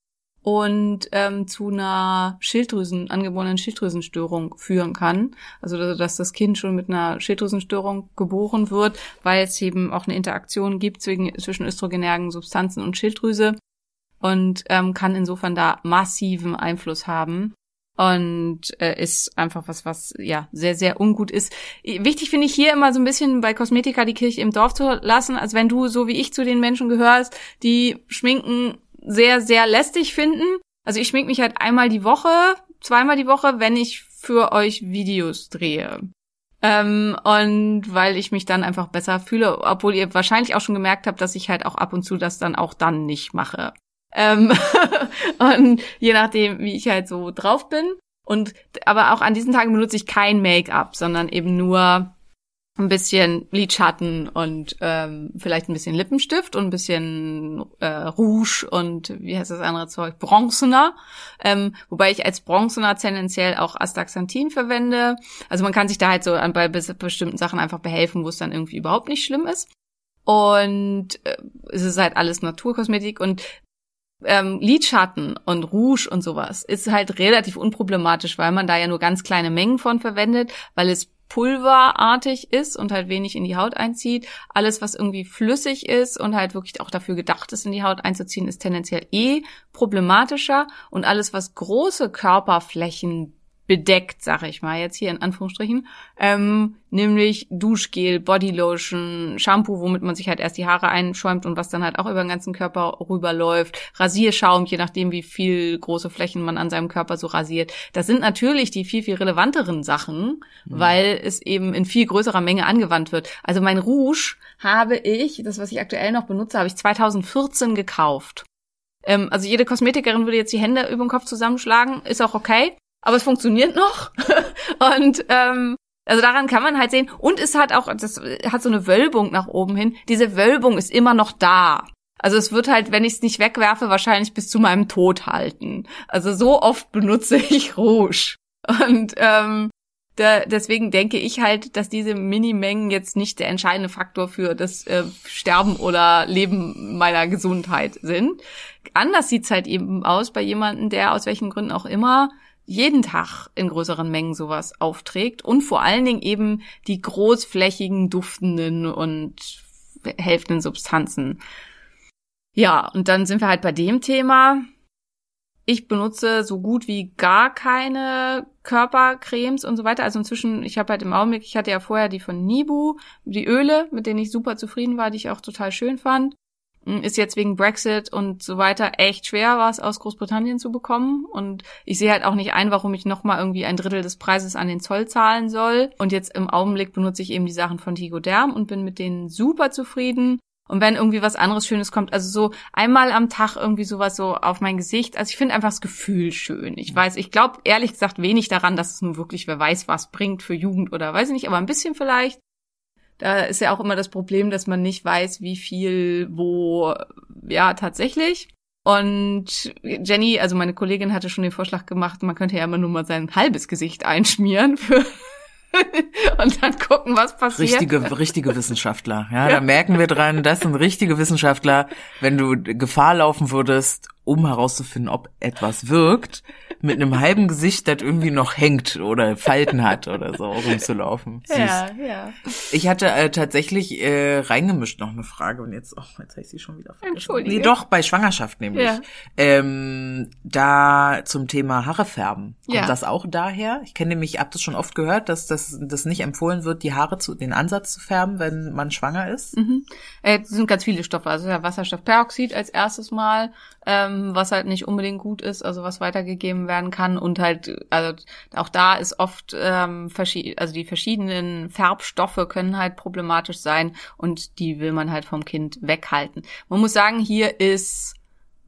und ähm, zu einer Schilddrüsen, angeborenen Schilddrüsenstörung führen kann. Also dass das Kind schon mit einer Schilddrüsenstörung geboren wird, weil es eben auch eine Interaktion gibt zwischen, zwischen östrogenärgen Substanzen und Schilddrüse und ähm, kann insofern da massiven Einfluss haben und äh, ist einfach was, was ja sehr, sehr ungut ist. Wichtig finde ich hier immer so ein bisschen bei Kosmetika die Kirche im Dorf zu lassen. Also wenn du so wie ich zu den Menschen gehörst, die Schminken sehr, sehr lästig finden. Also ich schmink mich halt einmal die Woche, zweimal die Woche, wenn ich für euch Videos drehe. Ähm, und weil ich mich dann einfach besser fühle, obwohl ihr wahrscheinlich auch schon gemerkt habt, dass ich halt auch ab und zu das dann auch dann nicht mache. Ähm, <laughs> und je nachdem, wie ich halt so drauf bin. Und aber auch an diesen Tagen benutze ich kein Make-up, sondern eben nur ein bisschen Lidschatten und ähm, vielleicht ein bisschen Lippenstift und ein bisschen äh, Rouge und wie heißt das andere Zeug? Bronzener. Ähm, wobei ich als Bronzener tendenziell auch Astaxanthin verwende. Also man kann sich da halt so bei bes- bestimmten Sachen einfach behelfen, wo es dann irgendwie überhaupt nicht schlimm ist. Und äh, es ist halt alles Naturkosmetik und ähm, Lidschatten und Rouge und sowas ist halt relativ unproblematisch, weil man da ja nur ganz kleine Mengen von verwendet, weil es pulverartig ist und halt wenig in die Haut einzieht. Alles, was irgendwie flüssig ist und halt wirklich auch dafür gedacht ist, in die Haut einzuziehen, ist tendenziell eh problematischer. Und alles, was große Körperflächen bedeckt, sag ich mal, jetzt hier in Anführungsstrichen, ähm, nämlich Duschgel, Bodylotion, Shampoo, womit man sich halt erst die Haare einschäumt und was dann halt auch über den ganzen Körper rüberläuft, Rasierschaum, je nachdem, wie viel große Flächen man an seinem Körper so rasiert. Das sind natürlich die viel, viel relevanteren Sachen, weil es eben in viel größerer Menge angewandt wird. Also mein Rouge habe ich, das, was ich aktuell noch benutze, habe ich 2014 gekauft. Ähm, also jede Kosmetikerin würde jetzt die Hände über den Kopf zusammenschlagen, ist auch okay. Aber es funktioniert noch. <laughs> und ähm, Also daran kann man halt sehen. Und es hat auch, das hat so eine Wölbung nach oben hin. Diese Wölbung ist immer noch da. Also es wird halt, wenn ich es nicht wegwerfe, wahrscheinlich bis zu meinem Tod halten. Also so oft benutze <laughs> ich Rouge. Und ähm, da, deswegen denke ich halt, dass diese Minimengen jetzt nicht der entscheidende Faktor für das äh, Sterben oder Leben meiner Gesundheit sind. Anders sieht's halt eben aus bei jemandem, der aus welchen Gründen auch immer jeden Tag in größeren Mengen sowas aufträgt und vor allen Dingen eben die großflächigen duftenden und helfenden Substanzen. Ja, und dann sind wir halt bei dem Thema. Ich benutze so gut wie gar keine Körpercremes und so weiter. Also inzwischen, ich habe halt im Augenblick, ich hatte ja vorher die von Nibu, die Öle, mit denen ich super zufrieden war, die ich auch total schön fand. Hm, ist jetzt wegen Brexit und so weiter echt schwer, was aus Großbritannien zu bekommen. Und ich sehe halt auch nicht ein, warum ich nochmal irgendwie ein Drittel des Preises an den Zoll zahlen soll. Und jetzt im Augenblick benutze ich eben die Sachen von Tigo Derm und bin mit denen super zufrieden. Und wenn irgendwie was anderes Schönes kommt, also so einmal am Tag irgendwie sowas so auf mein Gesicht. Also ich finde einfach das Gefühl schön. Ich weiß, ich glaube ehrlich gesagt wenig daran, dass es nun wirklich wer weiß was bringt für Jugend oder weiß ich nicht, aber ein bisschen vielleicht. Da ist ja auch immer das Problem, dass man nicht weiß, wie viel wo, ja, tatsächlich. Und Jenny, also meine Kollegin, hatte schon den Vorschlag gemacht, man könnte ja immer nur mal sein halbes Gesicht einschmieren für <laughs> und dann gucken, was passiert. Richtige, richtige Wissenschaftler. Ja, da merken wir dran, das sind richtige Wissenschaftler. Wenn du Gefahr laufen würdest, um herauszufinden, ob etwas wirkt, mit einem halben Gesicht, das irgendwie noch hängt oder Falten hat oder so rumzulaufen. Süß. Ja, ja. Ich hatte äh, tatsächlich äh, reingemischt noch eine Frage und jetzt, oh, jetzt habe ich sie schon wieder vergessen. Entschuldige. Nee, doch, bei Schwangerschaft nämlich. Ja. Ähm, da zum Thema Haare färben. Kommt Ja. das auch daher? Ich kenne nämlich, hab das schon oft gehört, dass das, das nicht empfohlen wird, die Haare zu, den Ansatz zu färben, wenn man schwanger ist. Mhm. Äh, es sind ganz viele Stoffe. Also ja, Wasserstoffperoxid als erstes Mal, ähm, was halt nicht unbedingt gut ist, also was weitergegeben werden kann. Und halt, also auch da ist oft, ähm, verschied also die verschiedenen Färbstoffe können halt problematisch sein und die will man halt vom Kind weghalten. Man muss sagen, hier ist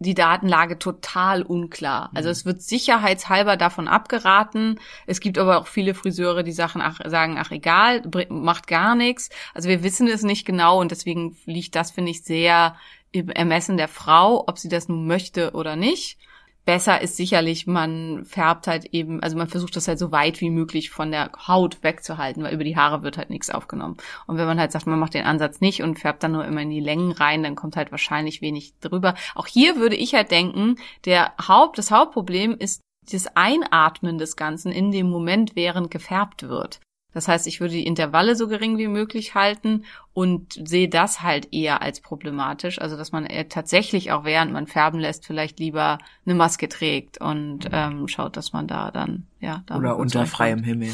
die Datenlage total unklar. Also es wird sicherheitshalber davon abgeraten. Es gibt aber auch viele Friseure, die Sachen ach, sagen, ach egal, macht gar nichts. Also wir wissen es nicht genau und deswegen liegt das, finde ich, sehr Ermessen der Frau, ob sie das nun möchte oder nicht. Besser ist sicherlich, man färbt halt eben, also man versucht das halt so weit wie möglich von der Haut wegzuhalten, weil über die Haare wird halt nichts aufgenommen. Und wenn man halt sagt, man macht den Ansatz nicht und färbt dann nur immer in die Längen rein, dann kommt halt wahrscheinlich wenig drüber. Auch hier würde ich halt denken, der Haupt, das Hauptproblem ist das Einatmen des Ganzen in dem Moment, während gefärbt wird. Das heißt, ich würde die Intervalle so gering wie möglich halten und sehe das halt eher als problematisch. Also, dass man eher tatsächlich auch während man färben lässt, vielleicht lieber eine Maske trägt und ähm, schaut, dass man da dann, ja, da Oder unter freiem Himmel.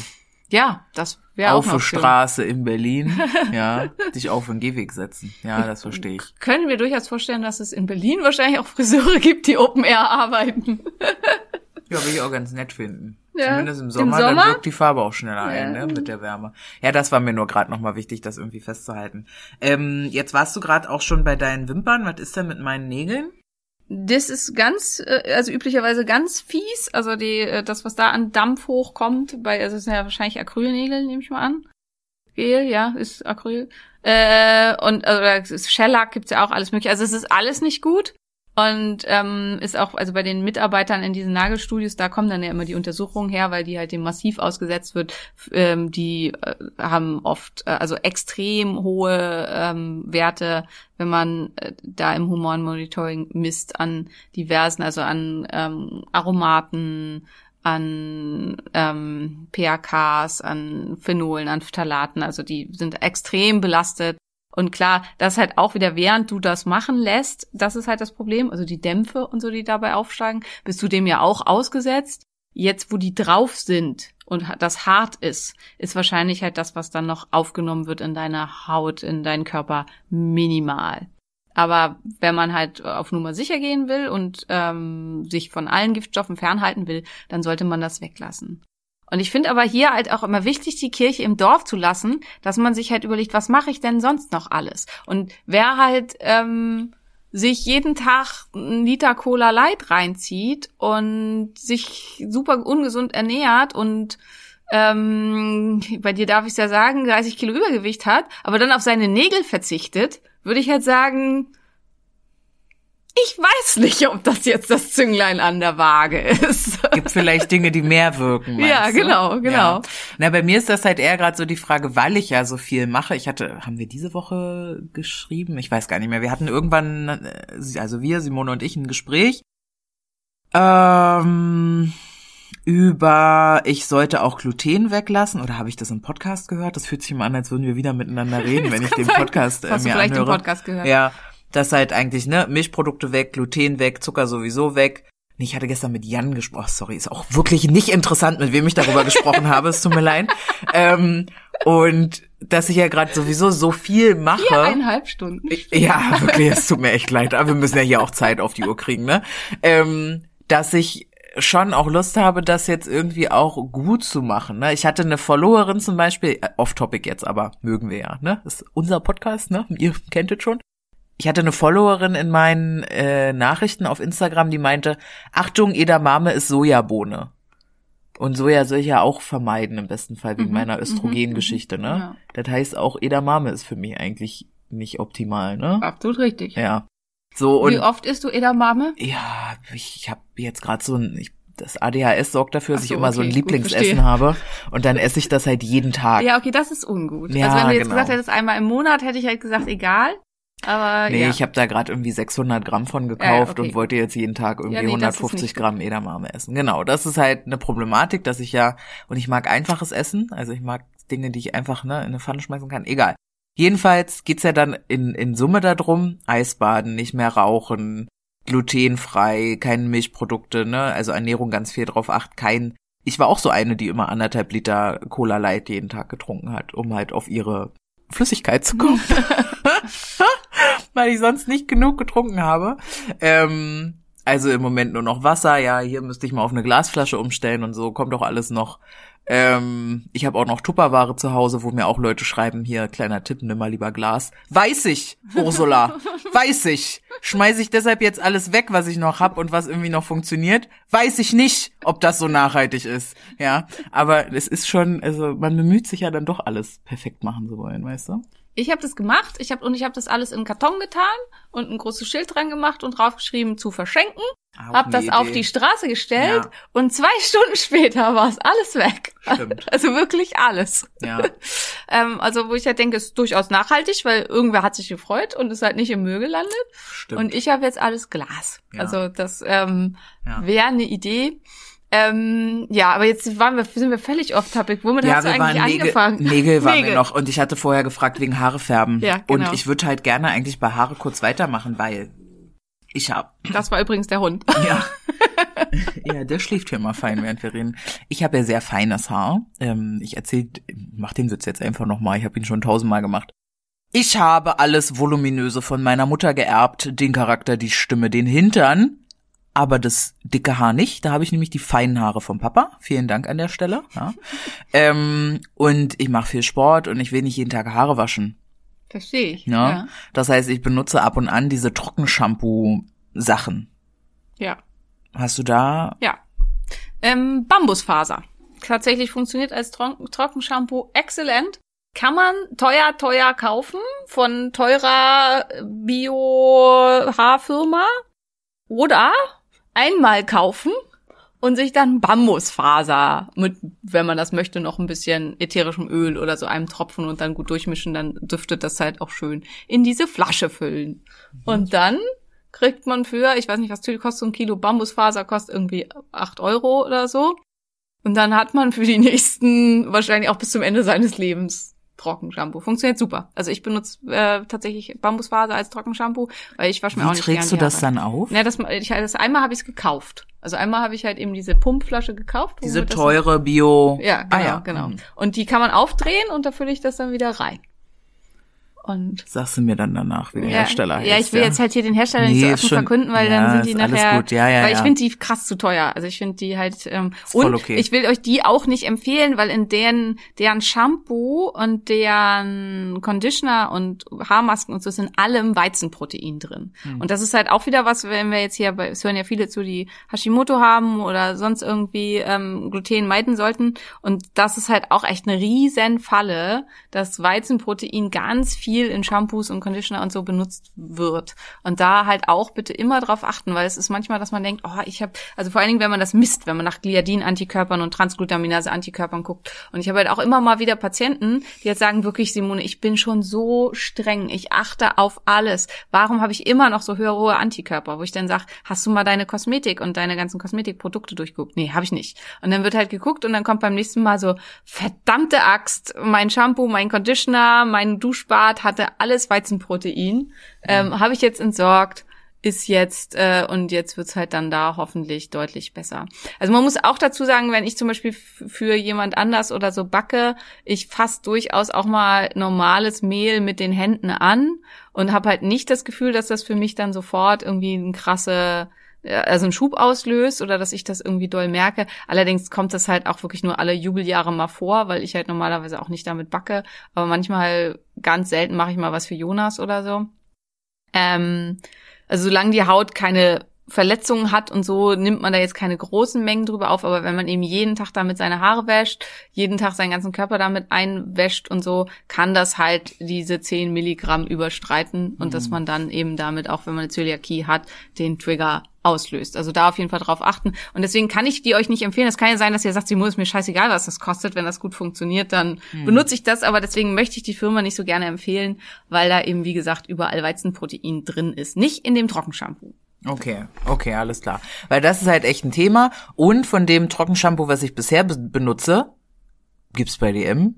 Ja, das wäre auch auf der. Straße in Berlin, <laughs> ja, dich auf den Gehweg setzen. Ja, das verstehe ich. Können wir durchaus vorstellen, dass es in Berlin wahrscheinlich auch Friseure <laughs> gibt, die Open Air arbeiten. Ja, will ich auch ganz nett finden. Ja. Zumindest im Im Sommer, Sommer? dann wirkt die Farbe auch schneller ein, Ja. ne, mit der Wärme. Ja, das war mir nur gerade nochmal wichtig, das irgendwie festzuhalten. Ähm, jetzt warst du gerade auch schon bei deinen Wimpern. Was ist denn mit meinen Nägeln? Das ist ganz, äh, also üblicherweise ganz fies. Also die, äh, das, was da an Dampf hochkommt, bei, also es sind ja wahrscheinlich Acrylnägel, nehme ich mal an. Gel, ja, ist Acryl. Äh, und also, Shellac gibt's ja auch alles mögliche. Also es ist alles nicht gut. Und ähm, ist auch, also bei den Mitarbeitern in diesen Nagelstudios, da kommen dann ja immer die Untersuchungen her, weil die halt dem Massiv ausgesetzt wird. Ähm, die äh, haben oft äh, also extrem hohe ähm, Werte, wenn man äh, da im Humanmonitoring misst an diversen, also an ähm, Aromaten, an ähm, PAKs, an Phenolen, an Phthalaten. Also die sind extrem belastet. Und klar, das halt auch wieder, während du das machen lässt, das ist halt das Problem. Also die Dämpfe und so, die dabei aufsteigen, bist du dem ja auch ausgesetzt. Jetzt, wo die drauf sind und das hart ist, ist wahrscheinlich halt das, was dann noch aufgenommen wird in deiner Haut, in deinen Körper, minimal. Aber wenn man halt auf Nummer sicher gehen will und ähm, sich von allen Giftstoffen fernhalten will, dann sollte man das weglassen. Und ich finde aber hier halt auch immer wichtig, die Kirche im Dorf zu lassen, dass man sich halt überlegt, was mache ich denn sonst noch alles? Und wer halt ähm, sich jeden Tag einen Liter Cola Light reinzieht und sich super ungesund ernährt und ähm, bei dir darf ich ja sagen, 30 Kilo Übergewicht hat, aber dann auf seine Nägel verzichtet, würde ich halt sagen, ich weiß nicht, ob das jetzt das Zünglein an der Waage ist. Gibt vielleicht Dinge, die mehr wirken. Ja, du? genau, genau. Ja. Na, bei mir ist das halt eher gerade so die Frage, weil ich ja so viel mache. Ich hatte, haben wir diese Woche geschrieben? Ich weiß gar nicht mehr. Wir hatten irgendwann, äh, also wir, Simone und ich, ein Gespräch. Ähm, über, ich sollte auch Gluten weglassen. Oder habe ich das im Podcast gehört? Das fühlt sich immer an, als würden wir wieder miteinander reden, <laughs> wenn ich den Podcast äh, Hast du mir vielleicht den anhöre. Podcast gehört? Ja, das halt eigentlich, ne, Milchprodukte weg, Gluten weg, Zucker sowieso weg. Nee, Ich hatte gestern mit Jan gesprochen, sorry, ist auch wirklich nicht interessant, mit wem ich darüber gesprochen habe, es tut mir leid. Ähm, und dass ich ja gerade sowieso so viel mache. Viereinhalb Stunden. Ja, wirklich, es tut mir echt leid, aber wir müssen ja hier auch Zeit auf die Uhr kriegen, ne? Ähm, dass ich schon auch Lust habe, das jetzt irgendwie auch gut zu machen. Ne? Ich hatte eine Followerin zum Beispiel, äh, off-topic jetzt, aber mögen wir ja, ne? Das ist unser Podcast, ne? Ihr kennt es schon. Ich hatte eine Followerin in meinen äh, Nachrichten auf Instagram, die meinte, Achtung, Edamame ist Sojabohne. Und Soja soll ich ja auch vermeiden, im besten Fall, wegen Mhm, meiner mhm, Östrogengeschichte, ne? Ja. Das heißt, auch Edamame ist für mich eigentlich nicht optimal, ne? Absolut richtig. Ja. So und Wie oft isst du Edamame? ja, ich, ich habe jetzt gerade so ein ich, das ADHS sorgt dafür, dass ich immer so ein okay, gut, Lieblingsessen habe und dann esse ich das halt jeden Tag. Ja, okay, das ist ungut. Ja, also wenn du jetzt genau. gesagt hättest, einmal im Monat, hätte ich halt gesagt, egal. Aber Nee, ja. ich habe da gerade irgendwie 600 Gramm von gekauft Ja, okay, und wollte jetzt jeden Tag irgendwie Ja, nee, das ist 150 nicht gut. Gramm Edamame essen. Genau, das ist halt eine Problematik, dass ich ja, und ich mag einfaches Essen, also ich mag Dinge, die ich einfach ne, in eine Pfanne schmeißen kann, egal. Jedenfalls geht's ja dann in, in Summe darum, Eisbaden, nicht mehr rauchen, glutenfrei, keine Milchprodukte, ne, also Ernährung ganz viel drauf acht, kein, ich war auch so eine, die immer anderthalb Liter Cola Light jeden Tag getrunken hat, um halt auf ihre Flüssigkeit zu kommen. <laughs> Weil ich sonst nicht genug getrunken habe. Ähm, also im Moment nur noch Wasser. Ja, hier müsste ich mal auf eine Glasflasche umstellen und so. Kommt doch alles noch. Ähm, ich habe auch noch Tupperware zu Hause, wo mir auch Leute schreiben, hier, kleiner Tipp, nimm mal lieber Glas. Weiß ich, Ursula, <laughs> weiß ich. Schmeiß ich deshalb jetzt alles weg, was ich noch hab und was irgendwie noch funktioniert? Weiß ich nicht, ob das so nachhaltig ist. Ja, aber es ist schon, also man bemüht sich ja dann doch alles perfekt machen zu wollen, weißt du? Ich habe das gemacht, ich habe und ich habe das alles in Karton getan und ein großes Schild dran gemacht und draufgeschrieben zu verschenken. Auch Hab das auf Idee. die Straße gestellt Ja. und zwei <laughs> Stunden später war es alles weg. Stimmt. Also wirklich alles. Ja. <laughs> Ähm, also wo ich halt denke, ist durchaus nachhaltig, weil irgendwer hat sich gefreut und ist halt nicht im Müll gelandet. Stimmt. Und ich habe jetzt alles Glas. Ja. Also das ähm, Ja. wäre eine Idee. Ähm, ja, aber jetzt waren wir, sind wir völlig off topic. Womit ja, hast du wir waren eigentlich Nägel, angefangen? Nägel waren Nägel. wir noch und ich hatte vorher gefragt wegen Haare färben. Ja, genau. Und ich würde halt gerne eigentlich bei Haare kurz weitermachen, weil ich hab Das war übrigens der Hund. <laughs> ja <laughs> ja der schläft hier mal fein, während wir reden. Ich habe ja sehr feines Haar. Ähm, ich erzähl, mach den Witz jetzt einfach noch mal. Ich habe ihn schon tausendmal gemacht. Ich habe alles voluminöse von meiner Mutter geerbt, den Charakter, die Stimme, den Hintern, aber das dicke Haar nicht. Da habe ich nämlich die feinen Haare vom Papa. Vielen Dank an der Stelle. Ja. <laughs> ähm, und ich mache viel Sport und ich will nicht jeden Tag Haare waschen. Verstehe ich. Ne? Ja. Das heißt, ich benutze ab und an diese Trockenshampoo-Sachen. ja. Hast du da? Ja. Ähm, Bambusfaser. Tatsächlich funktioniert als Tron Trockenshampoo exzellent. Kann man teuer, teuer kaufen von teurer Bio-Haarfirma oder einmal kaufen und sich dann Bambusfaser mit, wenn man das möchte, noch ein bisschen ätherischem Öl oder so einem Tropfen und dann gut durchmischen, dann duftet das halt auch schön in diese Flasche füllen. Und dann kriegt man für, ich weiß nicht, was kostet so ein Kilo Bambusfaser, kostet irgendwie acht Euro oder so. Und dann hat man für die nächsten, wahrscheinlich auch bis zum Ende seines Lebens, Trockenshampoo. Funktioniert super. Also ich benutze äh, tatsächlich Bambusfaser als Trockenshampoo, weil ich wasche mir auch Wie nicht trägst du das dann auf? Ne, das, ich, das einmal habe ich es gekauft. Also einmal habe ich halt eben diese Pumpflasche gekauft. Diese teure Bio. Ja, genau, Ah, ja. genau. Mhm. Und die kann man aufdrehen und da fülle ich das dann wieder rein. Und Sagst du mir dann danach, wie der ja, Hersteller heißt. ja, ich will jetzt halt hier den Hersteller Nee, nicht so offen schon- verkünden, weil ja, dann sind die nachher, gut. Ja, ja, weil ich ja. finde die krass zu teuer. Also ich finde die halt ähm, und okay. ich will euch die auch nicht empfehlen, weil in deren deren Shampoo und deren Conditioner und Haarmasken und so sind allem Weizenprotein drin. Hm. Und das ist halt auch wieder was, wenn wir jetzt hier, bei, es hören ja viele zu, die Hashimoto haben oder sonst irgendwie ähm, Gluten meiden sollten. Und das ist halt auch echt eine riesen Falle, dass Weizenprotein ganz viel in Shampoos und Conditioner und so benutzt wird. Und da halt auch bitte immer drauf achten, weil es ist manchmal, dass man denkt, oh, ich habe, also vor allen Dingen, wenn man das misst, wenn man nach Gliadin-Antikörpern und Transglutaminase-Antikörpern guckt. Und ich habe halt auch immer mal wieder Patienten, die jetzt sagen, wirklich, Simone, ich bin schon so streng, ich achte auf alles. Warum habe ich immer noch so hohe Antikörper? Wo ich dann sage, hast du mal deine Kosmetik und deine ganzen Kosmetikprodukte durchgeguckt? Nee, habe ich nicht. Und dann wird halt geguckt und dann kommt beim nächsten Mal so, verdammte Axt, mein Shampoo, mein Conditioner, mein Duschbad hatte alles Weizenprotein. Ähm, habe ich jetzt entsorgt ist jetzt äh, und jetzt wird's halt dann da hoffentlich deutlich besser. Also man muss auch dazu sagen, wenn ich zum Beispiel für jemand anders oder so backe, ich fasse durchaus auch mal normales Mehl mit den Händen an und habe halt nicht das Gefühl, dass das für mich dann sofort irgendwie ein krasse also einen Schub auslöst oder dass ich das irgendwie doll merke. Allerdings kommt das halt auch wirklich nur alle Jubeljahre mal vor, weil ich halt normalerweise auch nicht damit backe. Aber manchmal, ganz selten mache ich mal was für Jonas oder so. Ähm, also solange die Haut keine Verletzungen hat und so, nimmt man da jetzt keine großen Mengen drüber auf, aber wenn man eben jeden Tag damit seine Haare wäscht, jeden Tag seinen ganzen Körper damit einwäscht und so, kann das halt diese 10 Milligramm überstreiten und dass man dann eben damit, auch wenn man eine Zöliakie hat, den Trigger auslöst. Also da auf jeden Fall drauf achten. Und deswegen kann ich die euch nicht empfehlen. Es kann ja sein, dass ihr sagt, Simon, ist mir scheißegal, was das kostet. Wenn das gut funktioniert, dann benutze ich das. Aber deswegen möchte ich die Firma nicht so gerne empfehlen, weil da eben, wie gesagt, überall Weizenprotein drin ist. Nicht in dem Trockenshampoo. Okay, okay, alles klar. Weil das ist halt echt ein Thema. Und von dem Trockenshampoo, was ich bisher be benutze, gibt's bei DM,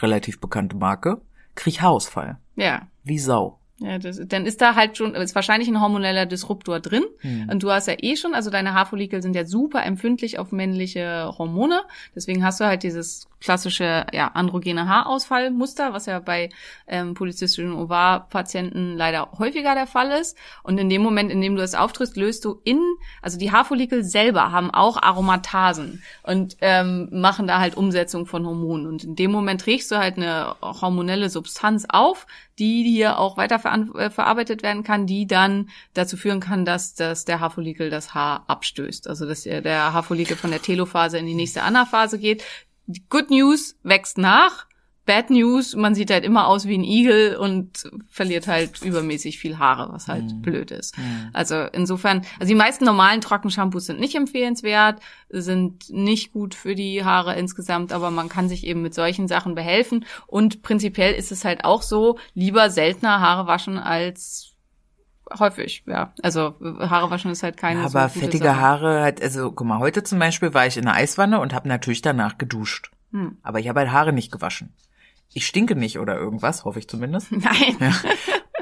relativ bekannte Marke, krieg ich Haarausfall. Ja. Wie Sau. Ja, das, dann ist da halt schon, ist wahrscheinlich ein hormoneller Disruptor drin. Und du hast ja eh schon, also deine Haarfollikel sind ja super empfindlich auf männliche Hormone. Deswegen hast du halt dieses klassische, ja, androgene Haarausfallmuster, was ja bei ähm, polyzystischen Ovar-Patienten leider häufiger der Fall ist. Und in dem Moment, in dem du es auftrittst, löst du in, also die Haarfollikel selber haben auch Aromatasen und ähm, machen da halt Umsetzung von Hormonen. Und in dem Moment trägst du halt eine hormonelle Substanz auf, die hier auch weiter äh, verarbeitet werden kann, die dann dazu führen kann, dass, dass der Haarfollikel das Haar abstößt. Also dass der der Haarfollikel von der Telophase in die nächste Anaphase geht. Good News wächst nach. Bad News, man sieht halt immer aus wie ein Igel und verliert halt übermäßig viel Haare, was halt blöd ist. Also insofern, also die meisten normalen Trockenshampoos sind nicht empfehlenswert, sind nicht gut für die Haare insgesamt, aber man kann sich eben mit solchen Sachen behelfen. Und prinzipiell ist es halt auch so, lieber seltener Haare waschen als häufig, ja. Also Haare waschen ist halt keine so Aber gute fettige Sache. Haare halt, also guck mal, heute zum Beispiel war ich in der Eiswanne und habe natürlich danach geduscht. Hm. Aber ich habe halt Haare nicht gewaschen. Ich stinke nicht oder irgendwas, hoffe ich zumindest. <laughs> Nein.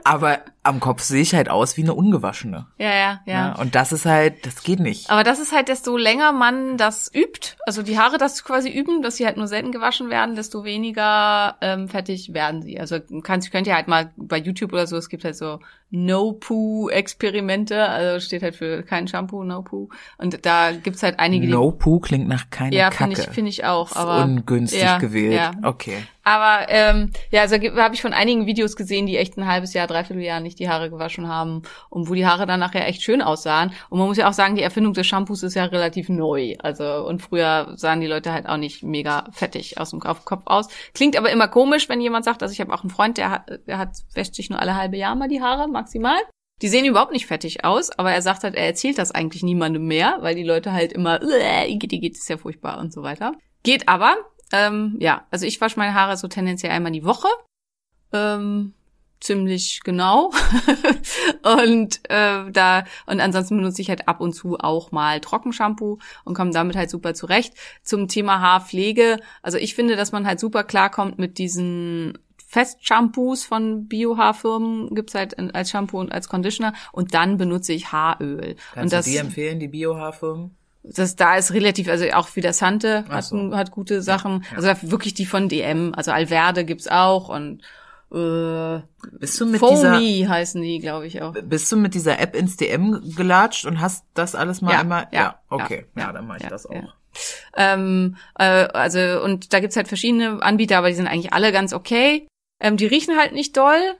Aber am Kopf sehe ich halt aus wie eine ungewaschene. Ja, ja, ja. Ja. Und das ist halt, das geht nicht. Aber das ist halt, desto länger man das übt, also die Haare das quasi üben, dass sie halt nur selten gewaschen werden, desto weniger ähm, fettig werden sie. Also kannst, könnt ihr halt mal bei YouTube oder so, es gibt halt so No-Poo-Experimente, also steht halt für kein Shampoo, No-Poo. Und da gibt's halt einige, die No Poo klingt nach keine ja, Kacke. finde ich, finde ich auch. Ist Aber ungünstig ja, gewählt. Ja. Okay. Aber ähm, ja, also habe ich von einigen Videos gesehen, die echt ein halbes Jahr, dreiviertel Jahr nicht die Haare gewaschen haben und wo die Haare dann nachher echt schön aussahen. Und man muss ja auch sagen, die Erfindung des Shampoos ist ja relativ neu. Also und früher sahen die Leute halt auch nicht mega fettig aus dem Kopf aus. Klingt aber immer komisch, wenn jemand sagt, also ich habe auch einen Freund, der hat, der hat wäscht sich nur alle halbe Jahr mal die Haare maximal. Die sehen überhaupt nicht fettig aus, aber er sagt halt, er erzählt das eigentlich niemandem mehr, weil die Leute halt immer, "Uäh, Igitt, Igitt, ist ja furchtbar und so weiter. Geht aber, ähm, ja, also ich wasche meine Haare so tendenziell einmal die Woche. Ähm, ziemlich genau. <laughs> und äh, da und ansonsten benutze ich halt ab und zu auch mal Trockenshampoo und komme damit halt super zurecht. Zum Thema Haarpflege, also ich finde, dass man halt super klarkommt mit diesen Festshampoos von Biohaarfirmen gibt's halt als Shampoo und als Conditioner und dann benutze ich Haaröl. Kannst und das, du die empfehlen, die Biohaarfirmen? das da ist relativ, also auch wieder Sante hat, so. hat gute Sachen. Also wirklich die von DM, also Alverde gibt's auch und äh, Bist du mit dieser Foamy heißen die, glaube ich auch. bist du mit dieser App ins DM gelatscht und hast das alles mal Ja, einmal ja, okay, ja, ja, dann mache ich ja, das auch. ja. Ähm, äh, also, und da gibt's halt verschiedene Anbieter, aber die sind eigentlich alle ganz okay. Ähm, die riechen halt nicht doll.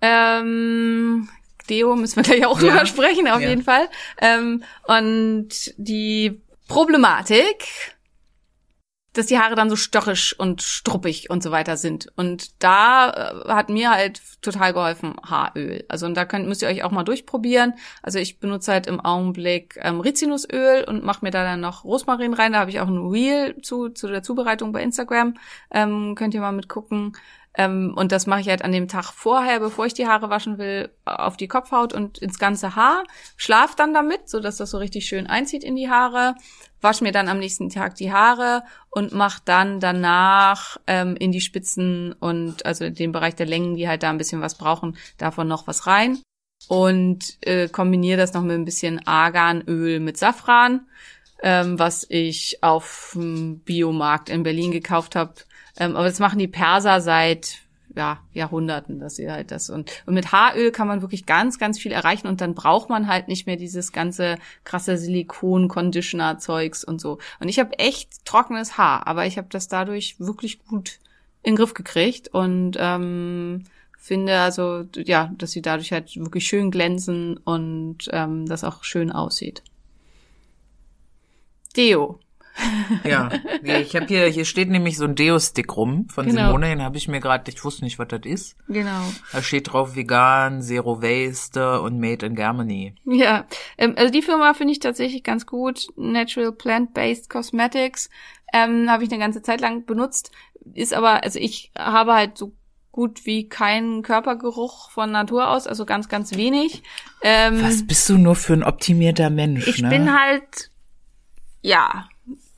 Ähm, Deo müssen wir gleich auch Ja. drüber sprechen, auf Ja. jeden Fall. Ähm, und die Problematik, dass die Haare dann so störrisch und struppig und so weiter sind. Und da äh, hat mir halt total geholfen Haaröl. Also und da könnt, müsst ihr euch auch mal durchprobieren. Also ich benutze halt im Augenblick ähm, Rizinusöl und mache mir da dann noch Rosmarin rein. Da habe ich auch ein Reel zu, zu der Zubereitung bei Instagram. Ähm, könnt ihr mal mitgucken. Ähm, und das mache ich halt an dem Tag vorher, bevor ich die Haare waschen will, auf die Kopfhaut und ins ganze Haar. Schlaf dann damit, so dass das so richtig schön einzieht in die Haare. Wasch mir dann am nächsten Tag die Haare und mach dann danach ähm, in die Spitzen und also den Bereich der Längen, die halt da ein bisschen was brauchen, davon noch was rein. Und äh, kombiniere das noch mit ein bisschen Arganöl mit Safran, ähm, was ich auf dem Biomarkt in Berlin gekauft habe. Ähm, aber das machen die Perser seit ja, Jahrhunderten, dass sie halt das und, und mit Haaröl kann man wirklich ganz, ganz viel erreichen und dann braucht man halt nicht mehr dieses ganze krasse Silikon-Conditioner-Zeugs und so. Und ich habe echt trockenes Haar, aber ich habe das dadurch wirklich gut in den Griff gekriegt und ähm, finde also, ja, dass sie dadurch halt wirklich schön glänzen und ähm, das auch schön aussieht. Deo. Ja, ich habe hier, hier steht nämlich so ein Deo-Stick rum von Genau. Simone, den habe ich mir gerade, ich wusste nicht, was das ist. Genau. Da steht drauf vegan, Zero Waste und Made in Germany. Ja, ähm, also die Firma finde ich tatsächlich ganz gut. Natural Plant-Based Cosmetics ähm, habe ich eine ganze Zeit lang benutzt. Ist aber, also ich habe halt so gut wie keinen Körpergeruch von Natur aus, also ganz, ganz wenig. Ähm, Was bist du nur für ein optimierter Mensch, ich ne? bin halt, ja,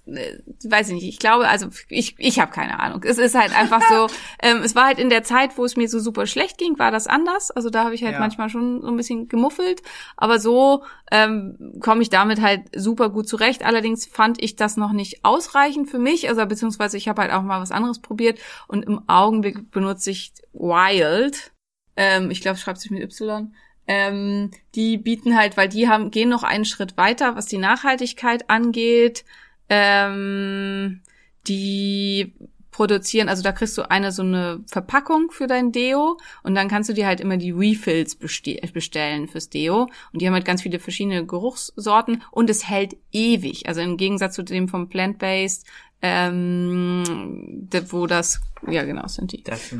weiß ich nicht. Ich glaube, also ich, ich habe keine Ahnung. Es ist halt einfach so, <laughs> ähm, es war halt in der Zeit, wo es mir so super schlecht ging, war das anders. Also da habe ich halt Ja. manchmal schon so ein bisschen gemuffelt. Aber so ähm, komme ich damit halt super gut zurecht. Allerdings fand ich das noch nicht ausreichend für mich. Also beziehungsweise ich habe halt auch mal was anderes probiert. Und im Augenblick benutze ich Wild. Ähm, ich glaube, schreibt sich mit Y. Ähm, die bieten halt, weil die haben, gehen noch einen Schritt weiter, was die Nachhaltigkeit angeht. Ähm, die produzieren, also da kriegst du eine so eine Verpackung für dein Deo und dann kannst du dir halt immer die Refills beste bestellen fürs Deo. Und die haben halt ganz viele verschiedene Geruchssorten und es hält ewig, also im Gegensatz zu dem vom Plant-Based, ähm, wo das, ja genau, sind die Das,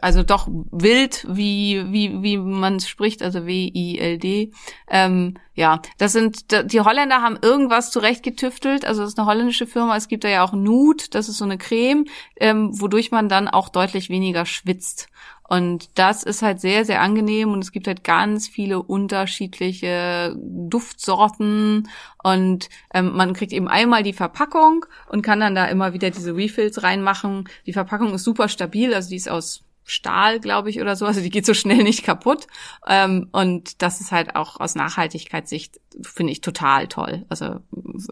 also doch wild, wie, wie, wie man es spricht, also W-I-L-D. Ähm, ja, das sind, die Holländer haben irgendwas zurechtgetüftelt, also das ist eine holländische Firma, es gibt da ja auch Nude, das ist so eine Creme, ähm, wodurch man dann auch deutlich weniger schwitzt. Und das ist halt sehr, sehr angenehm und es gibt halt ganz viele unterschiedliche Duftsorten und ähm, man kriegt eben einmal die Verpackung und kann dann da immer wieder diese Refills reinmachen. Die Verpackung ist super stabil, also die ist aus Stahl, glaube ich, oder so. Also die geht so schnell nicht kaputt. Ähm, und das ist halt auch aus Nachhaltigkeitssicht, finde ich, total toll. Also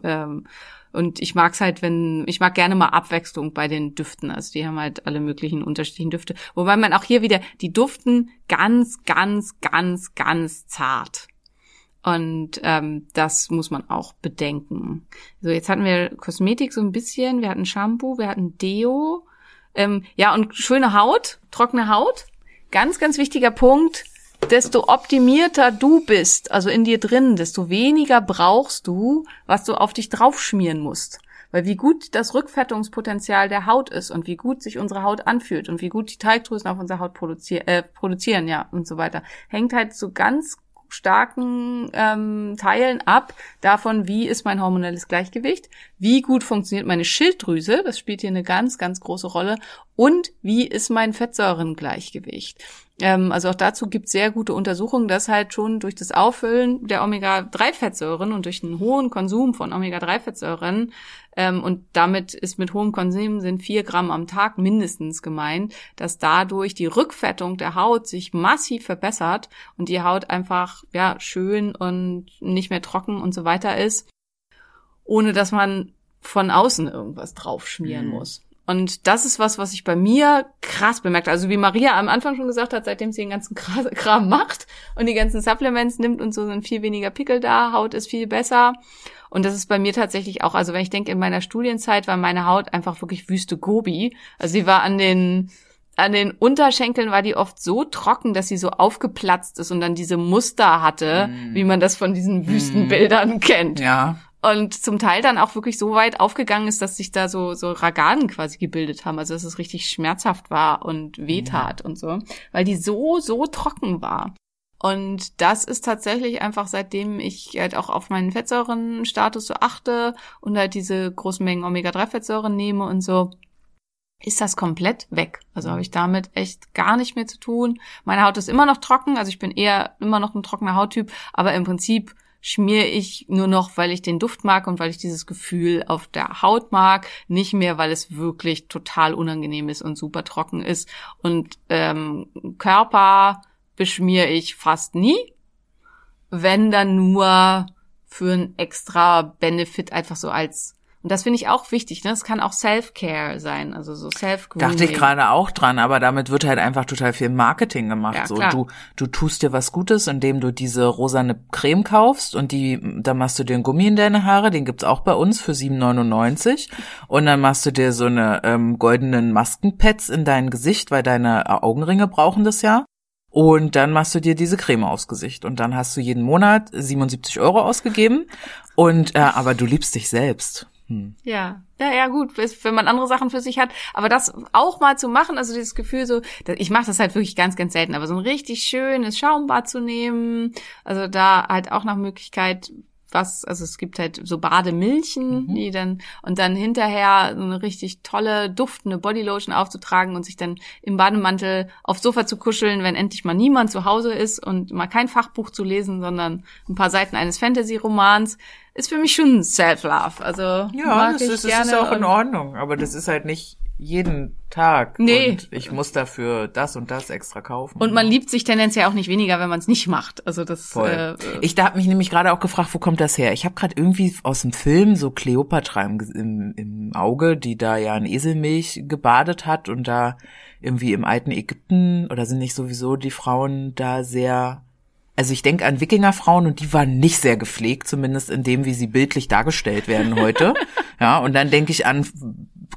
ähm, und ich mag's halt, wenn, ich mag gerne mal Abwechslung bei den Düften. Also die haben halt alle möglichen unterschiedlichen Düfte. Wobei man auch hier wieder, die duften ganz, ganz, ganz, ganz zart. Und ähm, das muss man auch bedenken. So, jetzt hatten wir Kosmetik so ein bisschen, wir hatten Shampoo, wir hatten Deo. Ähm, ja, und schöne Haut, trockene Haut. Ganz, ganz wichtiger Punkt. Desto optimierter du bist, also in dir drin, desto weniger brauchst du, was du auf dich draufschmieren musst. Weil wie gut das Rückfettungspotenzial der Haut ist und wie gut sich unsere Haut anfühlt und wie gut die Teigdrüsen auf unserer Haut produzier äh, produzieren, ja, und so weiter, hängt halt so ganz starken ähm, Teilen ab davon, wie ist mein hormonelles Gleichgewicht, wie gut funktioniert meine Schilddrüse, das spielt hier eine ganz, ganz große Rolle, und wie ist mein Fettsäurengleichgewicht. Ähm, also auch dazu gibt es sehr gute Untersuchungen, dass halt schon durch das Auffüllen der Omega-3-Fettsäuren und durch einen hohen Konsum von Omega-3-Fettsäuren ähm, und damit ist mit hohem Konsum sind vier Gramm am Tag mindestens gemeint, dass dadurch die Rückfettung der Haut sich massiv verbessert und die Haut einfach ja schön und nicht mehr trocken und so weiter ist, ohne dass man von außen irgendwas draufschmieren Mhm. muss. Und das ist was, was ich bei mir krass bemerkt. Also wie Maria am Anfang schon gesagt hat, seitdem sie den ganzen <laughs> Kram macht und die ganzen Supplements nimmt und so sind viel weniger Pickel da, Haut ist viel besser. Und das ist bei mir tatsächlich auch, also wenn ich denke, in meiner Studienzeit war meine Haut einfach wirklich Wüste Gobi. Also sie war an den, an den Unterschenkeln war die oft so trocken, dass sie so aufgeplatzt ist und dann diese Muster hatte, Mm. wie man das von diesen Wüstenbildern kennt. Ja. Und zum Teil dann auch wirklich so weit aufgegangen ist, dass sich da so, so Ragaden quasi gebildet haben. Also dass es richtig schmerzhaft war und wehtat und so. Weil die so, so trocken war. Und das ist tatsächlich einfach, seitdem ich halt auch auf meinen Fettsäurenstatus so achte und halt diese großen Mengen Omega-3-Fettsäuren nehme und so, ist das komplett weg. Also habe ich damit echt gar nicht mehr zu tun. Meine Haut ist immer noch trocken, also ich bin eher immer noch ein trockener Hauttyp, aber im Prinzip schmiere ich nur noch, weil ich den Duft mag und weil ich dieses Gefühl auf der Haut mag, nicht mehr, weil es wirklich total unangenehm ist und super trocken ist. Und ähm, Körper beschmiere ich fast nie, wenn dann nur für ein extra Benefit einfach so als und das finde ich auch wichtig, ne? Es kann auch Self-Care sein, also so Self-Grooming. Dachte ich gerade auch dran, aber damit wird halt einfach total viel Marketing gemacht. Ja, so, klar. du, du tust dir was Gutes, indem du diese rosane Creme kaufst und die, da machst du dir einen Gummi in deine Haare, den gibt's auch bei uns für 7,99 und dann machst du dir so eine ähm, goldenen Maskenpads in dein Gesicht, weil deine äh, Augenringe brauchen das ja. Und dann machst du dir diese Creme aufs Gesicht und dann hast du jeden Monat 77 Euro ausgegeben und äh, aber du liebst dich selbst. Hm. Ja, ja, ja, gut, wenn man andere Sachen für sich hat. Aber das auch mal zu machen, also dieses Gefühl so, ich mache das halt wirklich ganz, ganz selten, aber so ein richtig schönes Schaumbad zu nehmen, also da halt auch nach Möglichkeit was, also es gibt halt so Bademilchen, Mhm. die dann, und dann hinterher so eine richtig tolle, duftende Bodylotion aufzutragen und sich dann im Bademantel aufs Sofa zu kuscheln, wenn endlich mal niemand zu Hause ist und mal kein Fachbuch zu lesen, sondern ein paar Seiten eines Fantasy-Romans, ist für mich schon Self-Love. Also Ja, das ist, das gerne ist auch in Ordnung, aber das ist halt nicht jeden Tag. Nee. Und ich muss dafür das und das extra kaufen. Und man liebt sich tendenziell auch nicht weniger, wenn man es nicht macht. Also das Voll. Äh, ich da hab mich nämlich gerade auch gefragt, wo kommt das her? Ich habe gerade irgendwie aus dem Film so Kleopatra im, im, im Auge, die da ja in Eselmilch gebadet hat und da irgendwie im alten Ägypten oder sind nicht sowieso die Frauen da sehr also ich denke an Wikingerfrauen und die waren nicht sehr gepflegt, zumindest in dem, wie sie bildlich dargestellt werden heute. <laughs> ja, und dann denke ich an,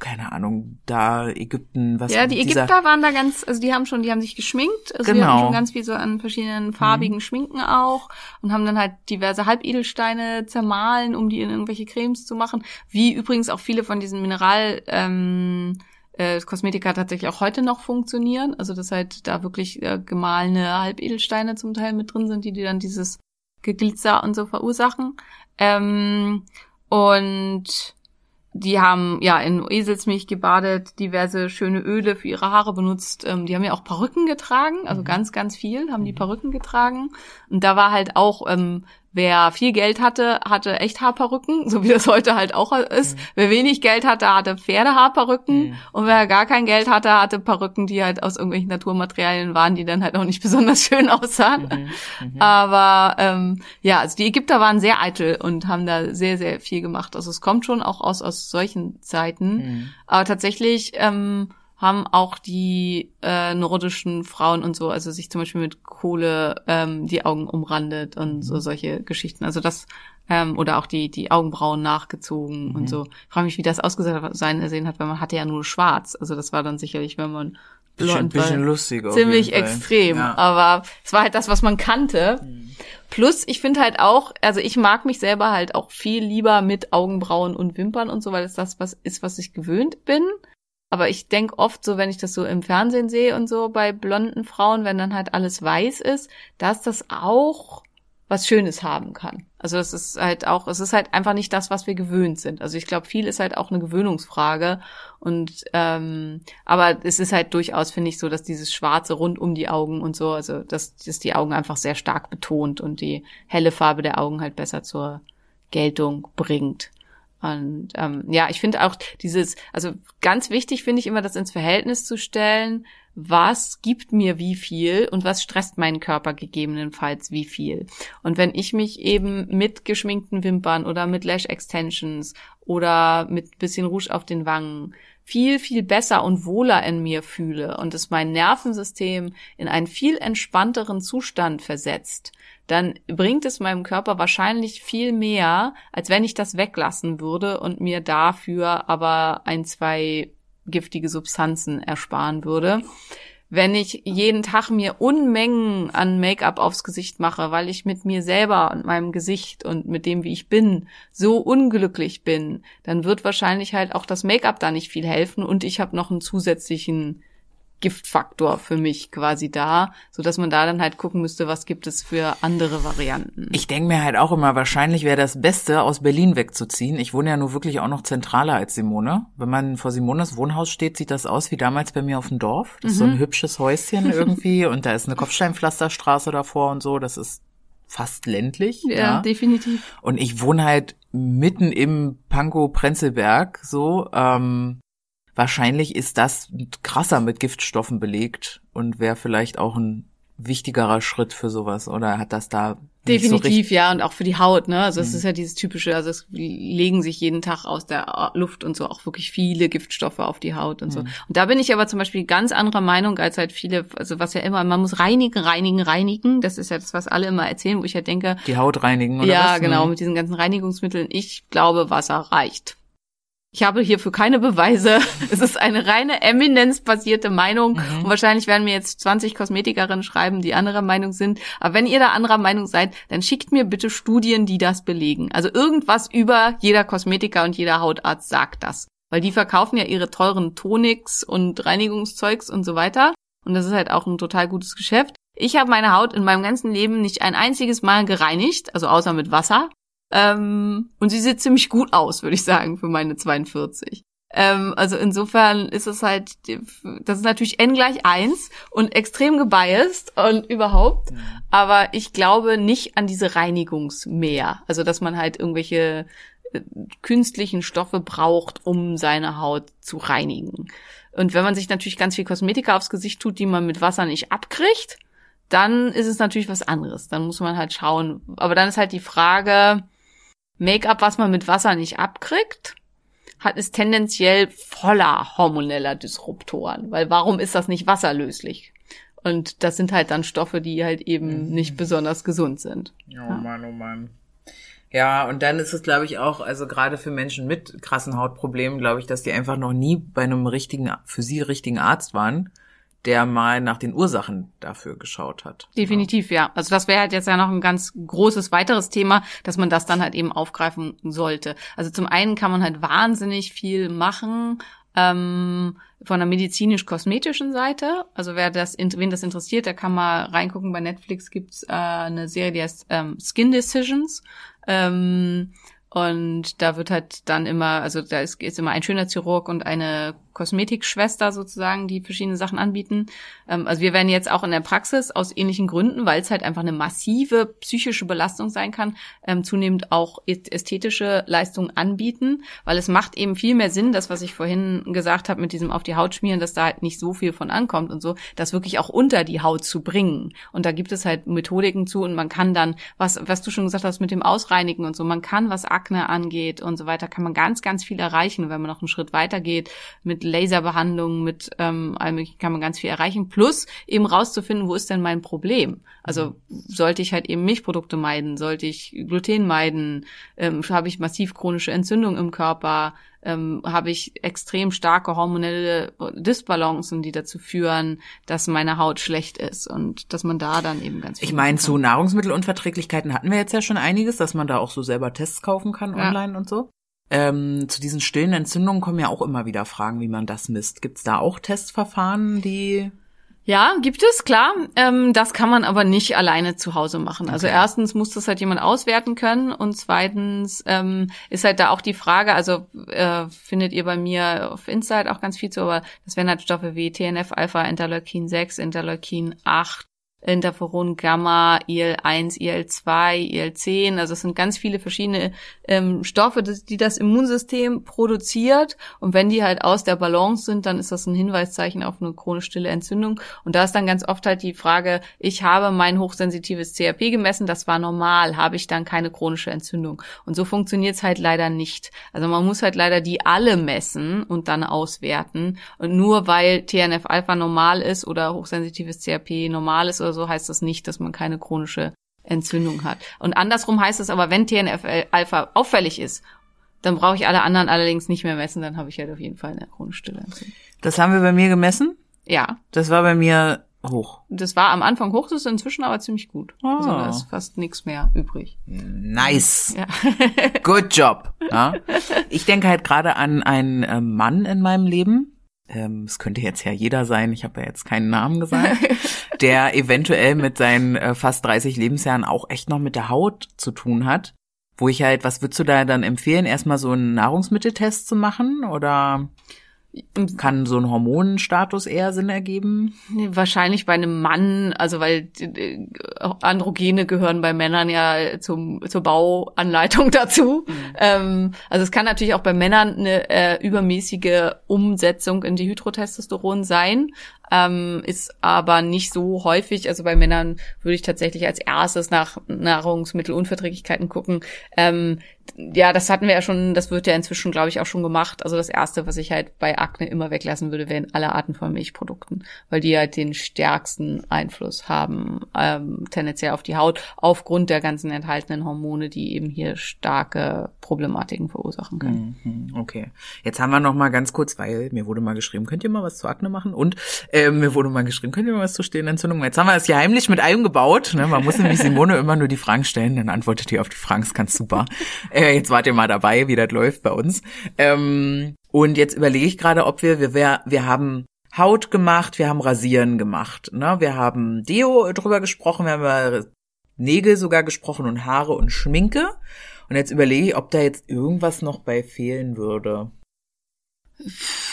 keine Ahnung, da Ägypten, was ja, die dieser- Ägypter waren da ganz, also die haben schon, die haben sich geschminkt, also die Genau. haben schon ganz viel so an verschiedenen farbigen Schminken auch und haben dann halt diverse Halbedelsteine zermahlen, um die in irgendwelche Cremes zu machen. Wie übrigens auch viele von diesen Mineral ähm, äh, Kosmetika tatsächlich auch heute noch funktionieren. Also dass halt da wirklich äh, gemahlene Halbedelsteine zum Teil mit drin sind, die dir dann dieses Geglitzer und so verursachen. Ähm, und die haben ja in Eselsmilch gebadet, diverse schöne Öle für ihre Haare benutzt. Ähm, die haben ja auch Perücken getragen, also ganz, ganz viel haben die Perücken getragen. Und da war halt auch, ähm, wer viel Geld hatte, hatte echt Haarperücken, so wie das heute halt auch ist. Wer wenig Geld hatte, hatte Pferdehaarperücken. Mhm. Und wer gar kein Geld hatte, hatte Perücken, die halt aus irgendwelchen Naturmaterialien waren, die dann halt auch nicht <laughs> besonders schön aussahen. Mhm. Aber ähm, ja, also die Ägypter waren sehr eitel und haben da sehr, sehr viel gemacht. Also es kommt schon auch aus, aus solchen Zeiten. Mhm. Aber tatsächlich ähm, haben auch die äh, nordischen Frauen und so, also sich zum Beispiel mit Kohle ähm, die Augen umrandet und so solche Geschichten. Also das ähm, oder auch die die Augenbrauen nachgezogen und so. Ich frage mich, wie das ausgesehen gesehen hat, weil man hatte ja nur schwarz. Also das war dann sicherlich, wenn man bisschen, bisschen lustig. ziemlich extrem. Ja. Aber es war halt das, was man kannte. Plus, ich finde halt auch, also ich mag mich selber halt auch viel lieber mit Augenbrauen und Wimpern und so, weil es das was ist, was ich gewöhnt bin. Aber ich denk oft so, wenn ich das so im Fernsehen sehe und so bei blonden Frauen, wenn dann halt alles weiß ist, dass das auch was Schönes haben kann. Also es ist halt auch, es ist halt einfach nicht das, was wir gewöhnt sind. Also ich glaube, viel ist halt auch eine Gewöhnungsfrage. Und ähm, aber es ist halt durchaus, finde ich, so, dass dieses Schwarze rund um die Augen und so, also dass, dass die Augen einfach sehr stark betont und die helle Farbe der Augen halt besser zur Geltung bringt. Und ähm, ja, ich finde auch dieses, also ganz wichtig finde ich immer, das ins Verhältnis zu stellen, was gibt mir wie viel und was stresst meinen Körper gegebenenfalls wie viel. Und wenn ich mich eben mit geschminkten Wimpern oder mit Lash Extensions oder mit bisschen Rouge auf den Wangen viel, viel besser und wohler in mir fühle und es mein Nervensystem in einen viel entspannteren Zustand versetzt, dann bringt es meinem Körper wahrscheinlich viel mehr, als wenn ich das weglassen würde und mir dafür aber ein, zwei giftige Substanzen ersparen würde wenn ich jeden Tag mir Unmengen an Make-up aufs Gesicht mache, weil ich mit mir selber und meinem Gesicht und mit dem, wie ich bin, so unglücklich bin, dann wird wahrscheinlich halt auch das Make-up da nicht viel helfen und ich habe noch einen zusätzlichen Giftfaktor für mich quasi da, so dass man da dann halt gucken müsste, was gibt es für andere Varianten. Ich denke mir halt auch immer, wahrscheinlich wäre das Beste, aus Berlin wegzuziehen. Ich wohne ja nur wirklich auch noch zentraler als Simone. Wenn man vor Simones Wohnhaus steht, sieht das aus wie damals bei mir auf dem Dorf. Das ist so ein hübsches Häuschen <laughs> irgendwie und da ist eine Kopfsteinpflasterstraße davor und so. Das ist fast ländlich. ja, ja. definitiv. Und ich wohne halt mitten im Pankow-Prenzlberg so. Ähm, wahrscheinlich ist das krasser mit Giftstoffen belegt und wäre vielleicht auch ein wichtigerer Schritt für sowas oder hat das da so Definitiv, richtig- ja, und auch für die Haut, ne? Also es Mhm. ist ja dieses typische, also es legen sich jeden Tag aus der Luft und so auch wirklich viele Giftstoffe auf die Haut und so. Mhm. Und da bin ich aber zum Beispiel ganz anderer Meinung als halt viele, also was ja immer, man muss reinigen, reinigen, reinigen. Das ist ja das, was alle immer erzählen, wo ich ja denke, die Haut reinigen oder ja, was? genau, Mhm. mit diesen ganzen Reinigungsmitteln. Ich glaube, Wasser reicht. Ich habe hierfür keine Beweise. <laughs> Es ist eine reine eminenzbasierte Meinung. Mhm. Und wahrscheinlich werden mir jetzt 20 Kosmetikerinnen schreiben, die anderer Meinung sind. Aber wenn ihr da anderer Meinung seid, dann schickt mir bitte Studien, die das belegen. Also irgendwas über jeder Kosmetiker und jeder Hautarzt sagt das. Weil die verkaufen ja ihre teuren Tonics und Reinigungszeugs und so weiter. Und das ist halt auch ein total gutes Geschäft. Ich habe meine Haut in meinem ganzen Leben nicht ein einziges Mal gereinigt, also außer mit Wasser. Ähm, und sie sieht ziemlich gut aus, würde ich sagen, für meine 42. Ähm, also insofern ist es halt, das ist natürlich n gleich eins und extrem gebiased und überhaupt. Aber ich glaube nicht an diese Reinigungsmeer. Also dass man halt irgendwelche äh, künstlichen Stoffe braucht, um seine Haut zu reinigen. Und wenn man sich natürlich ganz viel Kosmetika aufs Gesicht tut, die man mit Wasser nicht abkriegt, dann ist es natürlich was anderes. Dann muss man halt schauen. Aber dann ist halt die Frage, Make-up, was man mit Wasser nicht abkriegt, hat ist tendenziell voller hormoneller Disruptoren. Weil warum ist das nicht wasserlöslich? Und das sind halt dann Stoffe, die halt eben nicht besonders gesund sind. Oh Mann, oh Mann. Ja, und dann ist es, glaube ich, auch, also gerade für Menschen mit krassen Hautproblemen, glaube ich, dass die einfach noch nie bei einem richtigen, für sie richtigen Arzt waren, der mal nach den Ursachen dafür geschaut hat. Definitiv, ja. Also das wäre halt jetzt ja noch ein ganz großes weiteres Thema, dass man das dann halt eben aufgreifen sollte. Also zum einen kann man halt wahnsinnig viel machen ähm, von der medizinisch-kosmetischen Seite. Also wer das, wen das interessiert, der kann mal reingucken. Bei Netflix gibt's äh, eine Serie, die heißt ähm, Skin Decisions. Ähm, und da wird halt dann immer, also da ist, ist immer ein schöner Chirurg und eine Kosmetikschwester sozusagen, die verschiedene Sachen anbieten. Ähm, also wir werden jetzt auch in der Praxis aus ähnlichen Gründen, weil es halt einfach eine massive psychische Belastung sein kann, ähm, zunehmend auch ästhetische Leistungen anbieten, weil es macht eben viel mehr Sinn, das, was ich vorhin gesagt habe mit diesem auf die Haut schmieren, dass da halt nicht so viel von ankommt und so, das wirklich auch unter die Haut zu bringen. Und da gibt es halt Methodiken zu und man kann dann, was, was du schon gesagt hast mit dem Ausreinigen und so, man kann, was Akne angeht und so weiter, kann man ganz, ganz viel erreichen. Und wenn man noch einen Schritt weiter geht, mit Laserbehandlungen, mit ähm, allem möglichen kann man ganz viel erreichen. Plus eben rauszufinden, wo ist denn mein Problem? Also sollte ich halt eben Milchprodukte meiden, sollte ich Gluten meiden, ähm, habe ich massiv chronische Entzündung im Körper, ähm, habe ich extrem starke hormonelle Disbalancen, die dazu führen, dass meine Haut schlecht ist und dass man da dann eben ganz viel Ich meine, zu. Nahrungsmittelunverträglichkeiten hatten wir jetzt ja schon einiges, dass man da auch so selber Tests kaufen kann Ja. online und so. Ähm, zu diesen stillen Entzündungen kommen ja auch immer wieder Fragen, wie man das misst. Gibt's da auch Testverfahren, die Ja, gibt es, klar. Ähm, das kann man aber nicht alleine zu Hause machen. Also Okay. erstens muss das halt jemand auswerten können und zweitens ähm, ist halt da auch die Frage, also äh, findet ihr bei mir auf Insight auch ganz viel zu, aber das wären halt Stoffe wie TNF-Alpha, Interleukin 6, Interleukin 8, Interferon Gamma, IL-1, IL-2, IL-10. Also es sind ganz viele verschiedene ähm, Stoffe, die, das Immunsystem produziert. Und wenn die halt aus der Balance sind, dann ist das ein Hinweiszeichen auf eine chronisch stille Entzündung. Und da ist dann ganz oft halt die Frage, ich habe mein hochsensitives CRP gemessen, das war normal, habe ich dann keine chronische Entzündung. Und so funktioniert es halt leider nicht. Also man muss halt leider die alle messen und dann auswerten. Und nur weil TNF-Alpha normal ist oder hochsensitives CRP normal ist oder so, heißt das nicht, dass man keine chronische Entzündung hat. Und andersrum heißt es aber, wenn TNF-Alpha auffällig ist, dann brauche ich alle anderen allerdings nicht mehr messen, dann habe ich halt auf jeden Fall eine chronische stille Entzündung. Das haben wir bei mir gemessen. Ja, Das war bei mir hoch. das war am Anfang hoch, das ist inzwischen aber ziemlich gut. Ah. Also da ist fast nichts mehr übrig. Nice. Ja. Good job. Ja? Ich denke halt gerade an einen äh, Mann in meinem Leben. Ähm, Es könnte jetzt ja jeder sein, ich habe ja jetzt keinen Namen gesagt, <laughs> der eventuell mit seinen äh, fast 30 Lebensjahren auch echt noch mit der Haut zu tun hat. Wo ich halt, was würdest du da dann empfehlen, erstmal so einen Nahrungsmitteltest zu machen? Oder kann so ein Hormonenstatus eher Sinn ergeben? Wahrscheinlich bei einem Mann, also weil äh, Androgene gehören bei Männern ja zum, zur Bauanleitung <laughs> dazu. Ähm, also es kann natürlich auch bei Männern eine äh, übermäßige Umsetzung in Dihydrotestosteron sein, ähm, ist aber nicht so häufig. Also bei Männern würde ich tatsächlich als erstes nach Nahrungsmittelunverträglichkeiten gucken. Ähm, ja, das hatten wir ja schon, das wird ja inzwischen, glaube ich, auch schon gemacht. Also das Erste, was ich halt bei Akne immer weglassen würde, wären alle Arten von Milchprodukten, weil die halt den stärksten Einfluss haben, ähm, tendenziell auf die Haut, aufgrund der ganzen enthaltenen Hormone, die eben hier starke Problematiken verursachen können. Mhm, Okay. Jetzt haben wir noch mal ganz kurz, weil mir wurde mal geschrieben, könnt ihr mal was zu Akne machen? Und äh, mir wurde mal geschrieben, könnt ihr mal was zu stehenden Entzündungen? Jetzt haben wir das hier heimlich mit eingebaut. Ne? Man muss nämlich Simone immer nur die Fragen stellen, dann antwortet ihr auf die Fragen, ist ganz super. Äh, jetzt wart ihr mal dabei, wie das läuft bei uns. Ähm, und jetzt überlege ich gerade, ob wir, wir, wir, wir haben Haut gemacht, wir haben Rasieren gemacht. Ne? Wir haben Deo drüber gesprochen, wir haben über Nägel sogar gesprochen und Haare und Schminke. Und jetzt überlege ich, ob da jetzt irgendwas noch bei fehlen würde.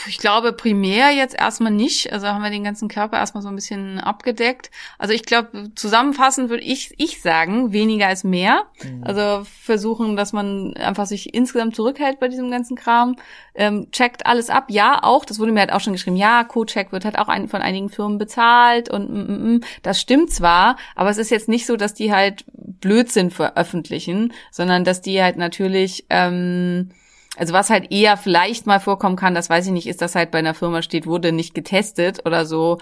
Ich glaube primär jetzt erstmal nicht. Also haben wir den ganzen Körper erstmal so ein bisschen abgedeckt. Also ich glaube, zusammenfassend würde ich, ich sagen, weniger ist mehr. Also versuchen, dass man einfach sich insgesamt zurückhält bei diesem ganzen Kram. Ähm, checkt alles ab. Ja, auch, das wurde mir halt auch schon geschrieben, ja, Co-Check wird halt auch ein, von einigen Firmen bezahlt und mm, mm, mm. das stimmt zwar, aber es ist jetzt nicht so, dass die halt Blödsinn veröffentlichen, sondern dass die halt natürlich ähm, also was halt eher vielleicht mal vorkommen kann, das weiß ich nicht, ist, dass halt bei einer Firma steht, wurde nicht getestet oder so.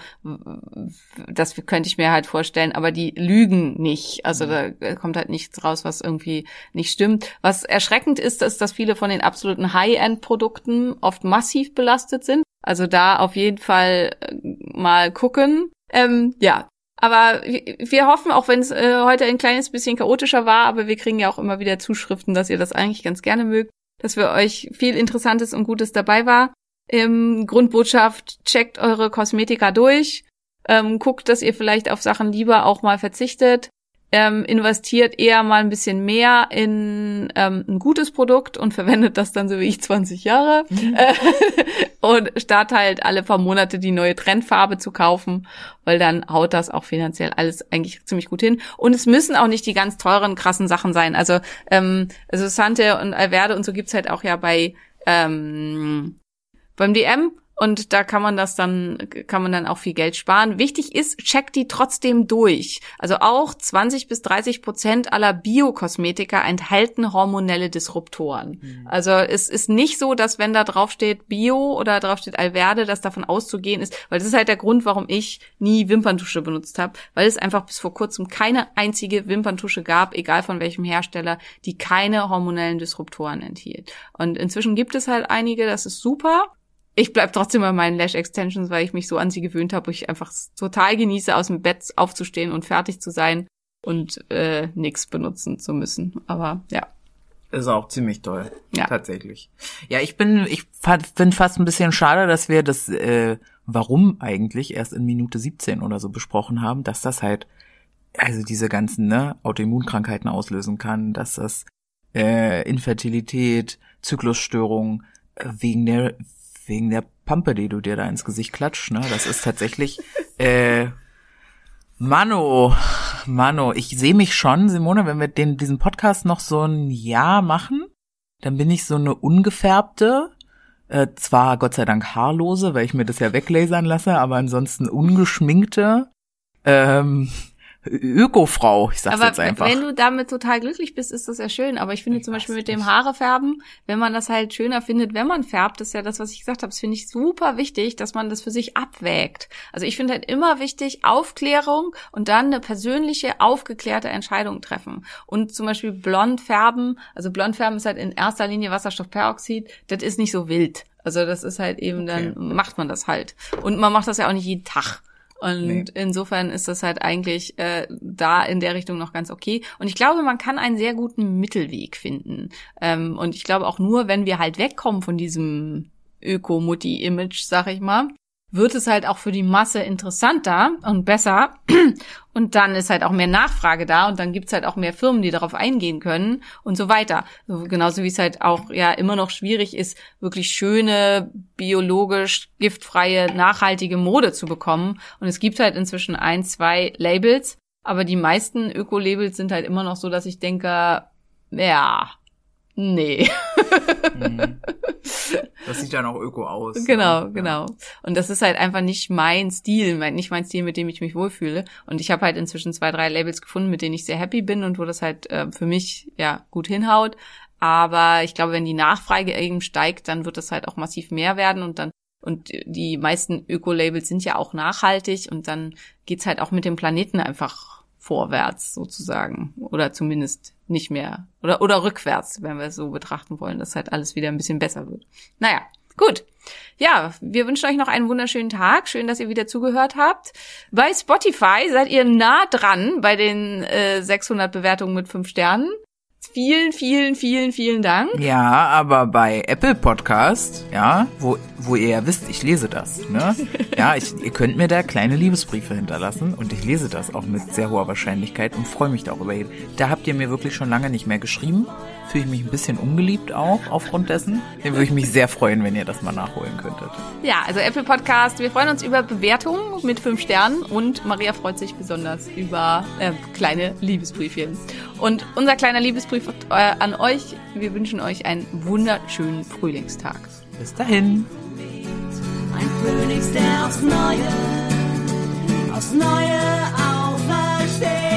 Das könnte ich mir halt vorstellen, aber die lügen nicht. Also da kommt halt nichts raus, was irgendwie nicht stimmt. Was erschreckend ist, ist, dass viele von den absoluten High-End-Produkten oft massiv belastet sind. Also da auf jeden Fall äh, mal gucken. Ähm, ja, aber wir- wir hoffen, auch wenn es äh, heute ein kleines bisschen chaotischer war, aber wir kriegen ja auch immer wieder Zuschriften, dass ihr das eigentlich ganz gerne mögt, dass für euch viel Interessantes und Gutes dabei war. Ähm, Grundbotschaft, checkt eure Kosmetika durch, ähm, guckt, dass ihr vielleicht auf Sachen lieber auch mal verzichtet, ähm, investiert eher mal ein bisschen mehr in ähm, ein gutes Produkt und verwendet das dann so wie ich 20 Jahre äh, <laughs> und statt halt alle paar Monate die neue Trendfarbe zu kaufen, weil dann haut das auch finanziell alles eigentlich ziemlich gut hin. Und es müssen auch nicht die ganz teuren, krassen Sachen sein. Also, ähm, also Sante und Alverde und so gibt's halt auch ja bei ähm, beim DM und da kann man das dann, kann man dann auch viel Geld sparen. Wichtig ist, checkt die trotzdem durch. Also auch 20 bis 30 Prozent aller Biokosmetika enthalten hormonelle Disruptoren. Also es ist nicht so, dass wenn da drauf steht Bio oder drauf steht Alverde, dass davon auszugehen ist, weil das ist halt der Grund, warum ich nie Wimperntusche benutzt habe, weil es einfach bis vor kurzem keine einzige Wimperntusche gab, egal von welchem Hersteller, die keine hormonellen Disruptoren enthielt. Und inzwischen gibt es halt einige, das ist super. Ich bleib trotzdem bei meinen Lash Extensions, weil ich mich so an sie gewöhnt habe, wo ich einfach total genieße, aus dem Bett aufzustehen und fertig zu sein und äh, nichts benutzen zu müssen. Aber ja. Ist auch ziemlich toll. Ja. Tatsächlich. Ja, ich bin, ich finde fast ein bisschen schade, dass wir das, äh, warum eigentlich erst in Minute 17 oder so besprochen haben, dass das halt, also diese ganzen, ne, Autoimmunkrankheiten auslösen kann, dass das äh, Infertilität, Zyklusstörungen äh, wegen der wegen der Pampe, die du dir da ins Gesicht klatscht, ne? Das ist tatsächlich <laughs> äh, Mano, Mano, ich sehe mich schon, Simone, wenn wir den, diesen Podcast noch so ein Jahr machen, dann bin ich so eine ungefärbte, äh, zwar Gott sei Dank haarlose, weil ich mir das ja weglasern lasse, aber ansonsten ungeschminkte, ähm, Ökofrau, ich sag's Aber jetzt einfach. wenn du damit total glücklich bist, ist das ja schön. Aber ich finde Ich zum Beispiel mit dem. Haare färben, wenn man das halt schöner findet, wenn man färbt, das ist ja das, was ich gesagt habe. Das finde ich super wichtig, dass man das für sich abwägt. Also ich finde halt immer wichtig, Aufklärung und dann eine persönliche, aufgeklärte Entscheidung treffen. Und zum Beispiel blond färben, also blond färben ist halt in erster Linie Wasserstoffperoxid, das ist nicht so wild. Also das ist halt eben, dann Okay. macht man das halt. Und man macht das ja auch nicht jeden Tag. Und Nee. insofern ist das halt eigentlich äh, da in der Richtung noch ganz okay. Und ich glaube, man kann einen sehr guten Mittelweg finden. Ähm, und ich glaube auch nur, wenn wir halt wegkommen von diesem Öko-Mutti-Image, sag ich mal, wird es halt auch für die Masse interessanter und besser. <clears throat> Und dann ist halt auch mehr Nachfrage da und dann gibt's halt auch mehr Firmen, die darauf eingehen können und so weiter. So, genauso wie es halt auch ja immer noch schwierig ist, wirklich schöne, biologisch giftfreie, nachhaltige Mode zu bekommen. Und es gibt halt inzwischen ein, zwei Labels, aber die meisten Öko-Labels sind halt immer noch so, dass ich denke, ja, nee. <laughs> Mhm. Das sieht dann auch öko aus. Genau, Ja. genau. Und das ist halt einfach nicht mein Stil, mein, nicht mein Stil, mit dem ich mich wohlfühle. Und ich habe halt inzwischen zwei, drei Labels gefunden, mit denen ich sehr happy bin und wo das halt äh, für mich ja gut hinhaut. Aber ich glaube, wenn die Nachfrage eben steigt, dann wird das halt auch massiv mehr werden und dann und die meisten Öko-Labels sind ja auch nachhaltig und dann geht's halt auch mit dem Planeten einfach vorwärts sozusagen oder zumindest nicht mehr oder oder rückwärts, wenn wir es so betrachten wollen, dass halt alles wieder ein bisschen besser wird. Naja, gut. Ja, wir wünschen euch noch einen wunderschönen Tag. Schön, dass ihr wieder zugehört habt. Bei Spotify seid ihr nah dran bei den äh, 600 Bewertungen mit 5 Sternen. Vielen, vielen, vielen, vielen Dank. Ja, aber bei Apple Podcast, ja, wo, wo ihr ja wisst, ich lese das, ne? Ja, ich, ihr könnt mir da kleine Liebesbriefe hinterlassen und ich lese das auch mit sehr hoher Wahrscheinlichkeit und freue mich darüber. Da habt ihr mir wirklich schon lange nicht mehr geschrieben. Fühle ich mich ein bisschen ungeliebt auch aufgrund dessen. Den würde ich mich sehr freuen, wenn ihr das mal nachholen könntet. Ja, also Apple Podcast. Wir freuen uns über Bewertungen mit 5 Sternen und Maria freut sich besonders über äh, kleine Liebesbriefchen. Und unser kleiner Liebesbrief Schlussbrief äh, an euch. Wir wünschen euch einen wunderschönen Frühlingstag. Bis dahin. Ein Phönix, aufs Neue, aufs Neue aufersteht.